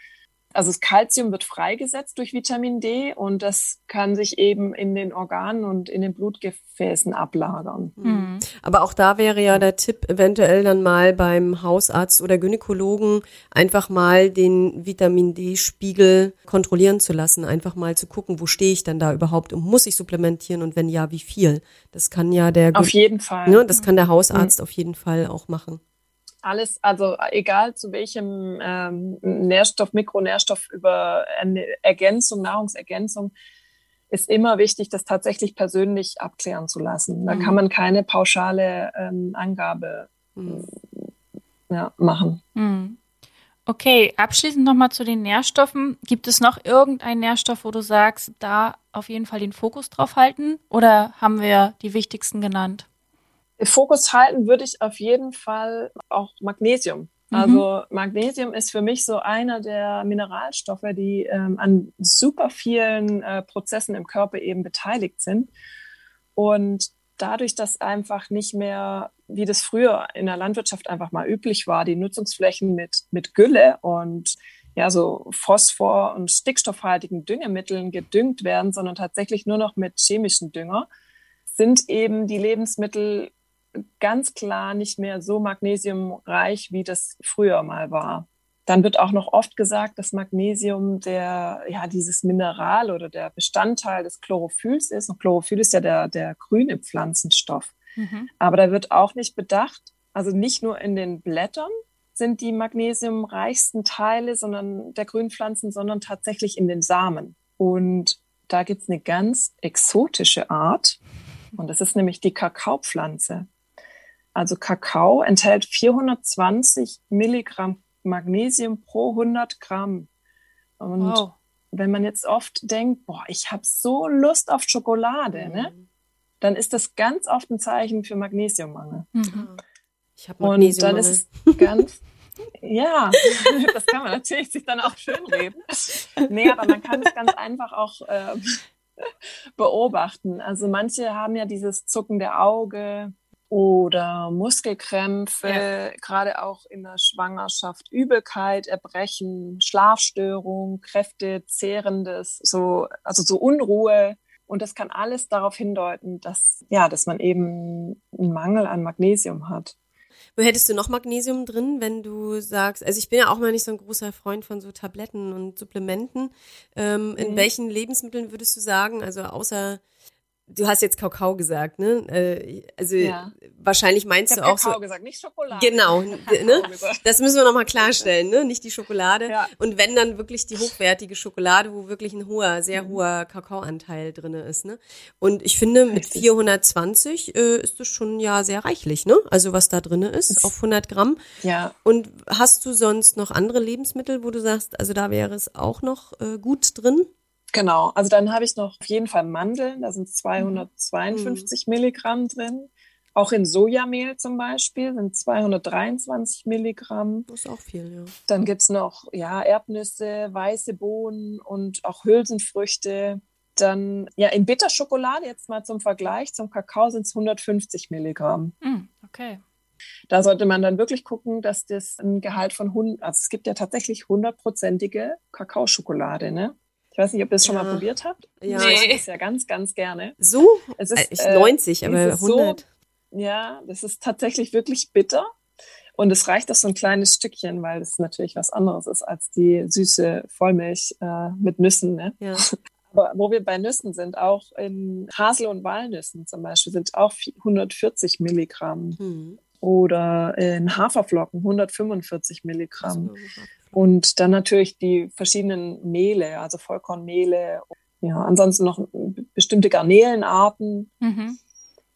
Speaker 3: also das Kalzium wird freigesetzt durch Vitamin D und das kann sich eben in den Organen und in den Blutgefäßen ablagern.
Speaker 4: Mhm. Aber auch da wäre ja der Tipp, eventuell dann mal beim Hausarzt oder Gynäkologen einfach mal den Vitamin D-Spiegel kontrollieren zu lassen, einfach mal zu gucken, wo stehe ich denn da überhaupt und muss ich supplementieren und wenn ja, wie viel? Das kann ja der
Speaker 3: auf jeden Fall.
Speaker 4: Ne, das kann der Hausarzt mhm. auf jeden Fall auch machen
Speaker 3: alles, also egal zu welchem ähm, Nährstoff, Mikronährstoff über eine Ergänzung, Nahrungsergänzung, ist immer wichtig, das tatsächlich persönlich abklären zu lassen. Da mhm. kann man keine pauschale ähm, Angabe mhm. ja, machen.
Speaker 1: Mhm. Okay, abschließend nochmal zu den Nährstoffen. Gibt es noch irgendeinen Nährstoff, wo du sagst, da auf jeden Fall den Fokus drauf halten? Oder haben wir die wichtigsten genannt?
Speaker 3: Fokus halten würde ich auf jeden Fall auch Magnesium. Mhm. Also Magnesium ist für mich so einer der Mineralstoffe, die ähm, an super vielen äh, Prozessen im Körper eben beteiligt sind. Und dadurch, dass einfach nicht mehr, wie das früher in der Landwirtschaft einfach mal üblich war, die Nutzungsflächen mit, mit Gülle und ja, so Phosphor- und stickstoffhaltigen Düngemitteln gedüngt werden, sondern tatsächlich nur noch mit chemischen Dünger, sind eben die Lebensmittel ganz klar nicht mehr so magnesiumreich, wie das früher mal war. Dann wird auch noch oft gesagt, dass Magnesium der, ja, dieses Mineral oder der Bestandteil des Chlorophylls ist. Und Chlorophyll ist ja der, der grüne Pflanzenstoff. Mhm. Aber da wird auch nicht bedacht, also nicht nur in den Blättern sind die magnesiumreichsten Teile, sondern der Grünpflanzen, sondern tatsächlich in den Samen. Und da gibt's eine ganz exotische Art. Und das ist nämlich die Kakaopflanze. Also Kakao enthält 420 Milligramm Magnesium pro 100 Gramm. Und wow. wenn man jetzt oft denkt, boah, ich habe so Lust auf Schokolade, ne? mhm. ne? dann ist das ganz oft ein Zeichen für Magnesiummangel.
Speaker 4: Mhm. Ich habe Magnesiummangel.
Speaker 3: Und dann ist es ganz, ja, das kann man natürlich sich dann auch schön reden. Nee, aber man kann es ganz einfach auch äh, beobachten. Also manche haben ja dieses zuckende Auge, oder Muskelkrämpfe, ja. gerade auch in der Schwangerschaft, Übelkeit, Erbrechen, Schlafstörung, Kräftezehrendes, so, also so Unruhe. Und das kann alles darauf hindeuten, dass, ja, dass man eben einen Mangel an Magnesium hat.
Speaker 4: Wo hättest du noch Magnesium drin, wenn du sagst, also ich bin ja auch mal nicht so ein großer Freund von so Tabletten und Supplementen. Ähm, in mhm. welchen Lebensmitteln würdest du sagen, also außer du hast jetzt Kakao gesagt, ne? Äh, also ja. wahrscheinlich meinst ich du auch
Speaker 3: Kakao
Speaker 4: so.
Speaker 3: gesagt, nicht Schokolade.
Speaker 4: Genau, ne? Das müssen wir nochmal klarstellen, ne? Nicht die Schokolade. Ja. Und wenn dann wirklich die hochwertige Schokolade, wo wirklich ein hoher, sehr mhm. hoher Kakaoanteil drinne ist, ne? Und ich finde, mit 420 äh, ist das schon ja sehr reichlich, ne? Also was da drinne ist, auf 100 Gramm.
Speaker 3: Ja.
Speaker 4: Und hast du sonst noch andere Lebensmittel, wo du sagst, also da wäre es auch noch äh, gut drin?
Speaker 3: Genau, also dann habe ich noch auf jeden Fall Mandeln, da sind 252 mhm. Milligramm drin. Auch in Sojamehl zum Beispiel sind 223 Milligramm.
Speaker 4: Das ist auch viel, ja.
Speaker 3: Dann gibt es noch ja, Erdnüsse, weiße Bohnen und auch Hülsenfrüchte. Dann ja in Bitterschokolade, jetzt mal zum Vergleich, zum Kakao sind es 150 Milligramm.
Speaker 1: Mm, okay.
Speaker 3: Da sollte man dann wirklich gucken, dass das ein Gehalt von 100, also es gibt ja tatsächlich hundertprozentige Kakaoschokolade, ne? Ich weiß nicht, ob ihr es schon mal probiert habt.
Speaker 4: Ja.
Speaker 3: Nee. Ich es ja ganz, ganz gerne.
Speaker 4: So? Es ist, ich 90, äh, aber 100. So,
Speaker 3: ja, das ist tatsächlich wirklich bitter. Und es reicht auch so ein kleines Stückchen, weil es natürlich was anderes ist als die süße Vollmilch äh, mit Nüssen. Ne?
Speaker 4: Ja.
Speaker 3: Aber wo wir bei Nüssen sind, auch in Hasel- und Walnüssen zum Beispiel, sind auch 140 Milligramm. Hm. Oder in Haferflocken 145 Milligramm. Und dann natürlich die verschiedenen Mehle, also Vollkornmehle. Ja, ansonsten noch bestimmte Garnelenarten. Mhm.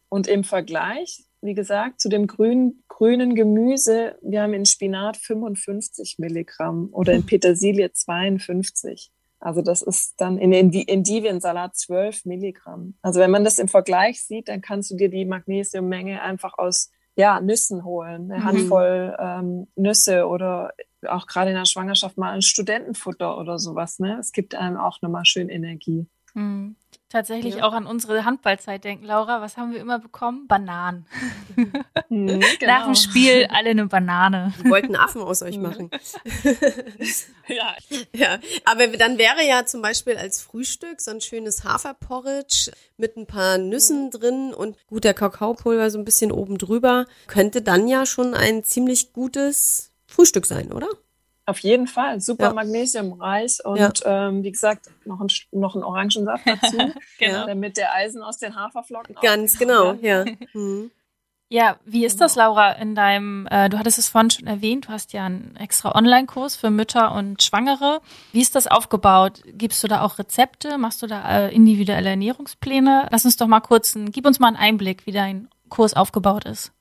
Speaker 3: Und im Vergleich, wie gesagt, zu dem grün, grünen Gemüse, wir haben in Spinat 55 Milligramm oder in Petersilie 52. Also das ist dann in Endiviensalat 12 Milligramm. Also wenn man das im Vergleich sieht, dann kannst du dir die Magnesiummenge einfach aus ja, Nüssen holen, eine mhm. Handvoll ähm, Nüsse oder auch gerade in der Schwangerschaft mal ein Studentenfutter oder sowas. Ne? Es gibt einem auch nochmal schön Energie.
Speaker 1: Mhm. Tatsächlich ja. auch an unsere Handballzeit denken, Laura. Was haben wir immer bekommen? Bananen. Mhm, genau. Nach dem Spiel alle eine Banane.
Speaker 4: Die wollten Affen aus euch mhm. machen. ja. ja. Aber dann wäre ja zum Beispiel als Frühstück so ein schönes Haferporridge mit ein paar Nüssen mhm. drin und guter Kakaopulver so ein bisschen oben drüber. Könnte dann ja schon ein ziemlich gutes Frühstück sein, oder?
Speaker 3: Auf jeden Fall, super ja. magnesiumreich und ja. ähm, wie gesagt, noch ein, noch ein Orangensaft dazu, genau. damit der Eisen aus den Haferflocken
Speaker 4: Ganz genau, ja. Mhm.
Speaker 1: Ja, wie ist das, genau. Laura, in deinem, äh, du hattest es vorhin schon erwähnt, du hast ja einen extra Online-Kurs für Mütter und Schwangere. Wie ist das aufgebaut? Gibst du da auch Rezepte? Machst du da äh, individuelle Ernährungspläne? Lass uns doch mal kurz, ein, gib uns mal einen Einblick, wie dein Kurs aufgebaut ist.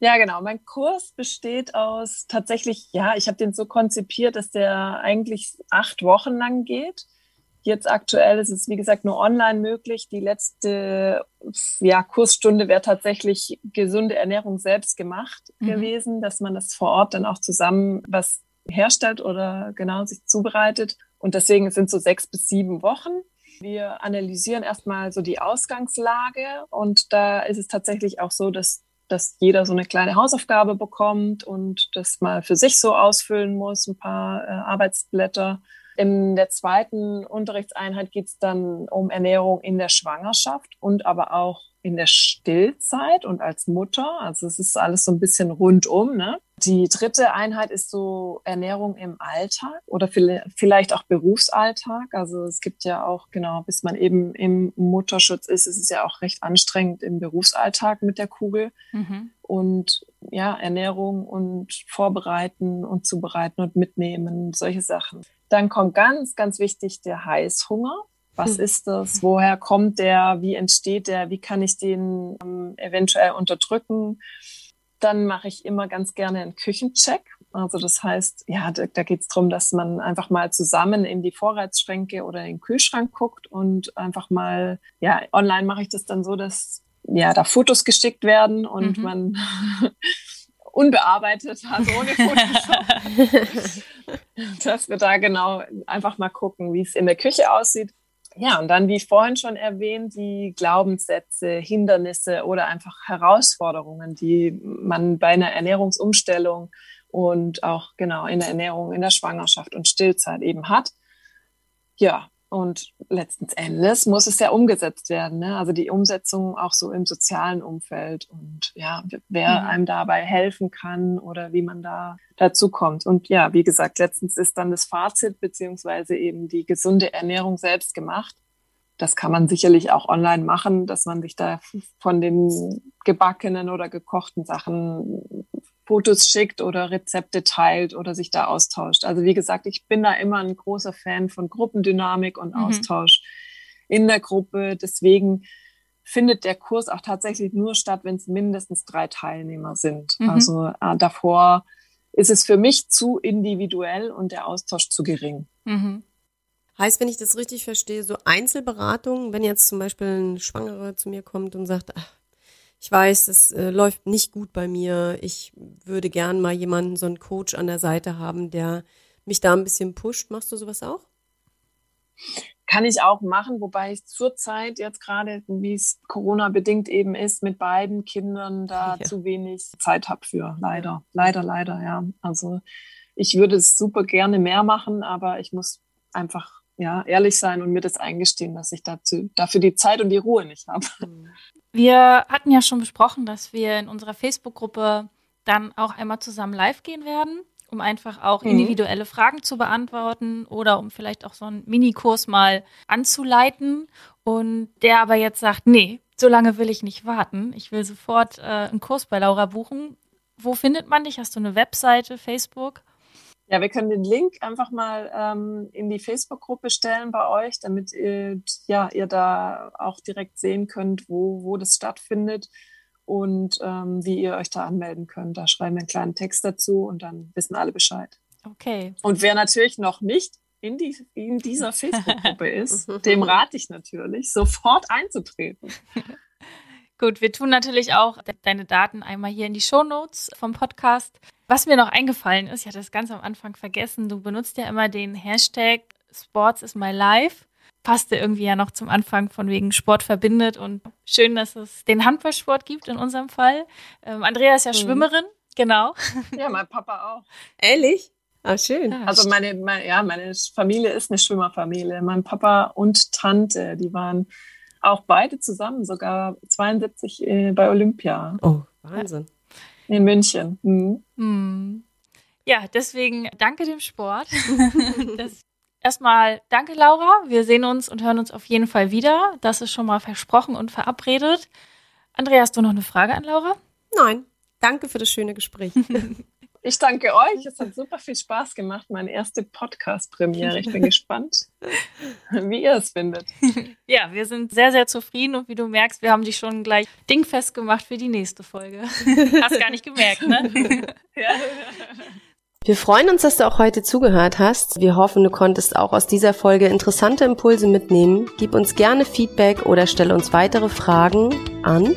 Speaker 3: Ja, genau. Mein Kurs besteht aus tatsächlich, ja, ich habe den so konzipiert, dass der eigentlich acht Wochen lang geht. Jetzt aktuell ist es, wie gesagt, nur online möglich. Die letzte ja, Kursstunde wäre tatsächlich gesunde Ernährung selbst gemacht mhm. gewesen, dass man das vor Ort dann auch zusammen was herstellt oder genau sich zubereitet. Und deswegen sind so sechs bis sieben Wochen. Wir analysieren erstmal so die Ausgangslage und da ist es tatsächlich auch so, dass dass jeder so eine kleine Hausaufgabe bekommt und das mal für sich so ausfüllen muss, ein paar äh, Arbeitsblätter. In der zweiten Unterrichtseinheit geht es dann um Ernährung in der Schwangerschaft und aber auch in der Stillzeit und als Mutter. Also es ist alles so ein bisschen rundum. Ne? Die dritte Einheit ist so Ernährung im Alltag oder vielleicht auch Berufsalltag. Also es gibt ja auch, genau, bis man eben im Mutterschutz ist, ist es ja auch recht anstrengend im Berufsalltag mit der Kugel. Mhm. Und ja, Ernährung und Vorbereiten und Zubereiten und Mitnehmen, solche Sachen. Dann kommt ganz, ganz wichtig der Heißhunger. Was hm. ist das? Woher kommt der? Wie entsteht der? Wie kann ich den ähm, eventuell unterdrücken? Dann mache ich immer ganz gerne einen Küchencheck. Also das heißt, ja, da, da geht es darum, dass man einfach mal zusammen in die Vorratsschränke oder in den Kühlschrank guckt und einfach mal, ja, online mache ich das dann so, dass ja da Fotos geschickt werden und mhm. man unbearbeitet, also ohne Photoshop, dass wir da genau einfach mal gucken, wie es in der Küche aussieht. Ja, und dann, wie vorhin schon erwähnt, die Glaubenssätze, Hindernisse oder einfach Herausforderungen, die man bei einer Ernährungsumstellung und auch genau in der Ernährung in der Schwangerschaft und Stillzeit eben hat. Ja, und letzten Endes muss es ja umgesetzt werden. Ne? Also die Umsetzung auch so im sozialen Umfeld und ja, wer mhm. einem dabei helfen kann oder wie man da dazu kommt. Und ja, wie gesagt, letztens ist dann das Fazit beziehungsweise eben die gesunde Ernährung selbst gemacht. das kann man sicherlich auch online machen, dass man sich da von den gebackenen oder gekochten Sachen Fotos schickt oder Rezepte teilt oder sich da austauscht. Also wie gesagt, ich bin da immer ein großer Fan von Gruppendynamik und mhm. Austausch in der Gruppe. Deswegen findet der Kurs auch tatsächlich nur statt, wenn es mindestens drei Teilnehmer sind. Mhm. Also äh, davor ist es für mich zu individuell und der Austausch zu gering.
Speaker 4: Mhm. Heißt, wenn ich das richtig verstehe, so Einzelberatungen, wenn jetzt zum Beispiel ein Schwangerer zu mir kommt und sagt, ach, ich weiß, das äh, läuft nicht gut bei mir. Ich würde gern mal jemanden, so einen Coach an der Seite haben, der mich da ein bisschen pusht. Machst du sowas auch?
Speaker 3: Kann ich auch machen, wobei ich zurzeit jetzt gerade, wie es Corona-bedingt eben ist, mit beiden Kindern da ja. zu wenig Zeit habe für. Leider, leider, leider, ja. Also ich würde es super gerne mehr machen, aber ich muss einfach ja, ehrlich sein und mir das eingestehen, dass ich dazu, dafür die Zeit und die Ruhe nicht habe.
Speaker 1: Wir hatten ja schon besprochen, dass wir in unserer Facebook-Gruppe dann auch einmal zusammen live gehen werden, um einfach auch mhm. individuelle Fragen zu beantworten oder um vielleicht auch so einen Minikurs mal anzuleiten. Und der aber jetzt sagt, nee, so lange will ich nicht warten. Ich will sofort äh, einen Kurs bei Laura buchen. Wo findet man dich? Hast du eine Webseite, Facebook?
Speaker 3: Ja, wir können den Link einfach mal ähm, in die Facebook-Gruppe stellen bei euch, damit ihr, ja, ihr da auch direkt sehen könnt, wo, wo das stattfindet und ähm, wie ihr euch da anmelden könnt. Da schreiben wir einen kleinen Text dazu und dann wissen alle Bescheid.
Speaker 1: Okay.
Speaker 3: Und wer natürlich noch nicht in, die, in dieser Facebook-Gruppe ist, dem rate ich natürlich, sofort einzutreten.
Speaker 1: Gut, wir tun natürlich auch deine Daten einmal hier in die Show Notes vom Podcast. Was mir noch eingefallen ist, ich hatte das ganz am Anfang vergessen, du benutzt ja immer den Hashtag Sports is my life. Passte irgendwie ja noch zum Anfang von wegen Sport verbindet und schön, dass es den Handballsport gibt in unserem Fall. Ähm, Andrea ist ja mhm. Schwimmerin, genau.
Speaker 3: Ja, mein Papa auch.
Speaker 4: Ehrlich? Ah, schön.
Speaker 3: also meine, meine, ja, meine Familie ist eine Schwimmerfamilie. Mein Papa und Tante, die waren auch beide zusammen, sogar 72 äh, bei Olympia.
Speaker 4: Oh, Wahnsinn.
Speaker 3: In München. Mhm.
Speaker 1: Mhm. Ja, deswegen danke dem Sport. das, erstmal danke, Laura. Wir sehen uns und hören uns auf jeden Fall wieder. Das ist schon mal versprochen und verabredet. Andrea, hast du noch eine Frage an Laura?
Speaker 4: Nein. Danke für das schöne Gespräch.
Speaker 3: Ich danke euch. Es hat super viel Spaß gemacht. Meine erste Podcast-Premiere. Ich bin gespannt, wie ihr es findet.
Speaker 1: Ja, wir sind sehr, sehr zufrieden und wie du merkst, wir haben dich schon gleich dingfest gemacht für die nächste Folge. Hast gar nicht gemerkt, ne? Ja.
Speaker 2: Wir freuen uns, dass du auch heute zugehört hast. Wir hoffen, du konntest auch aus dieser Folge interessante Impulse mitnehmen. Gib uns gerne Feedback oder stelle uns weitere Fragen an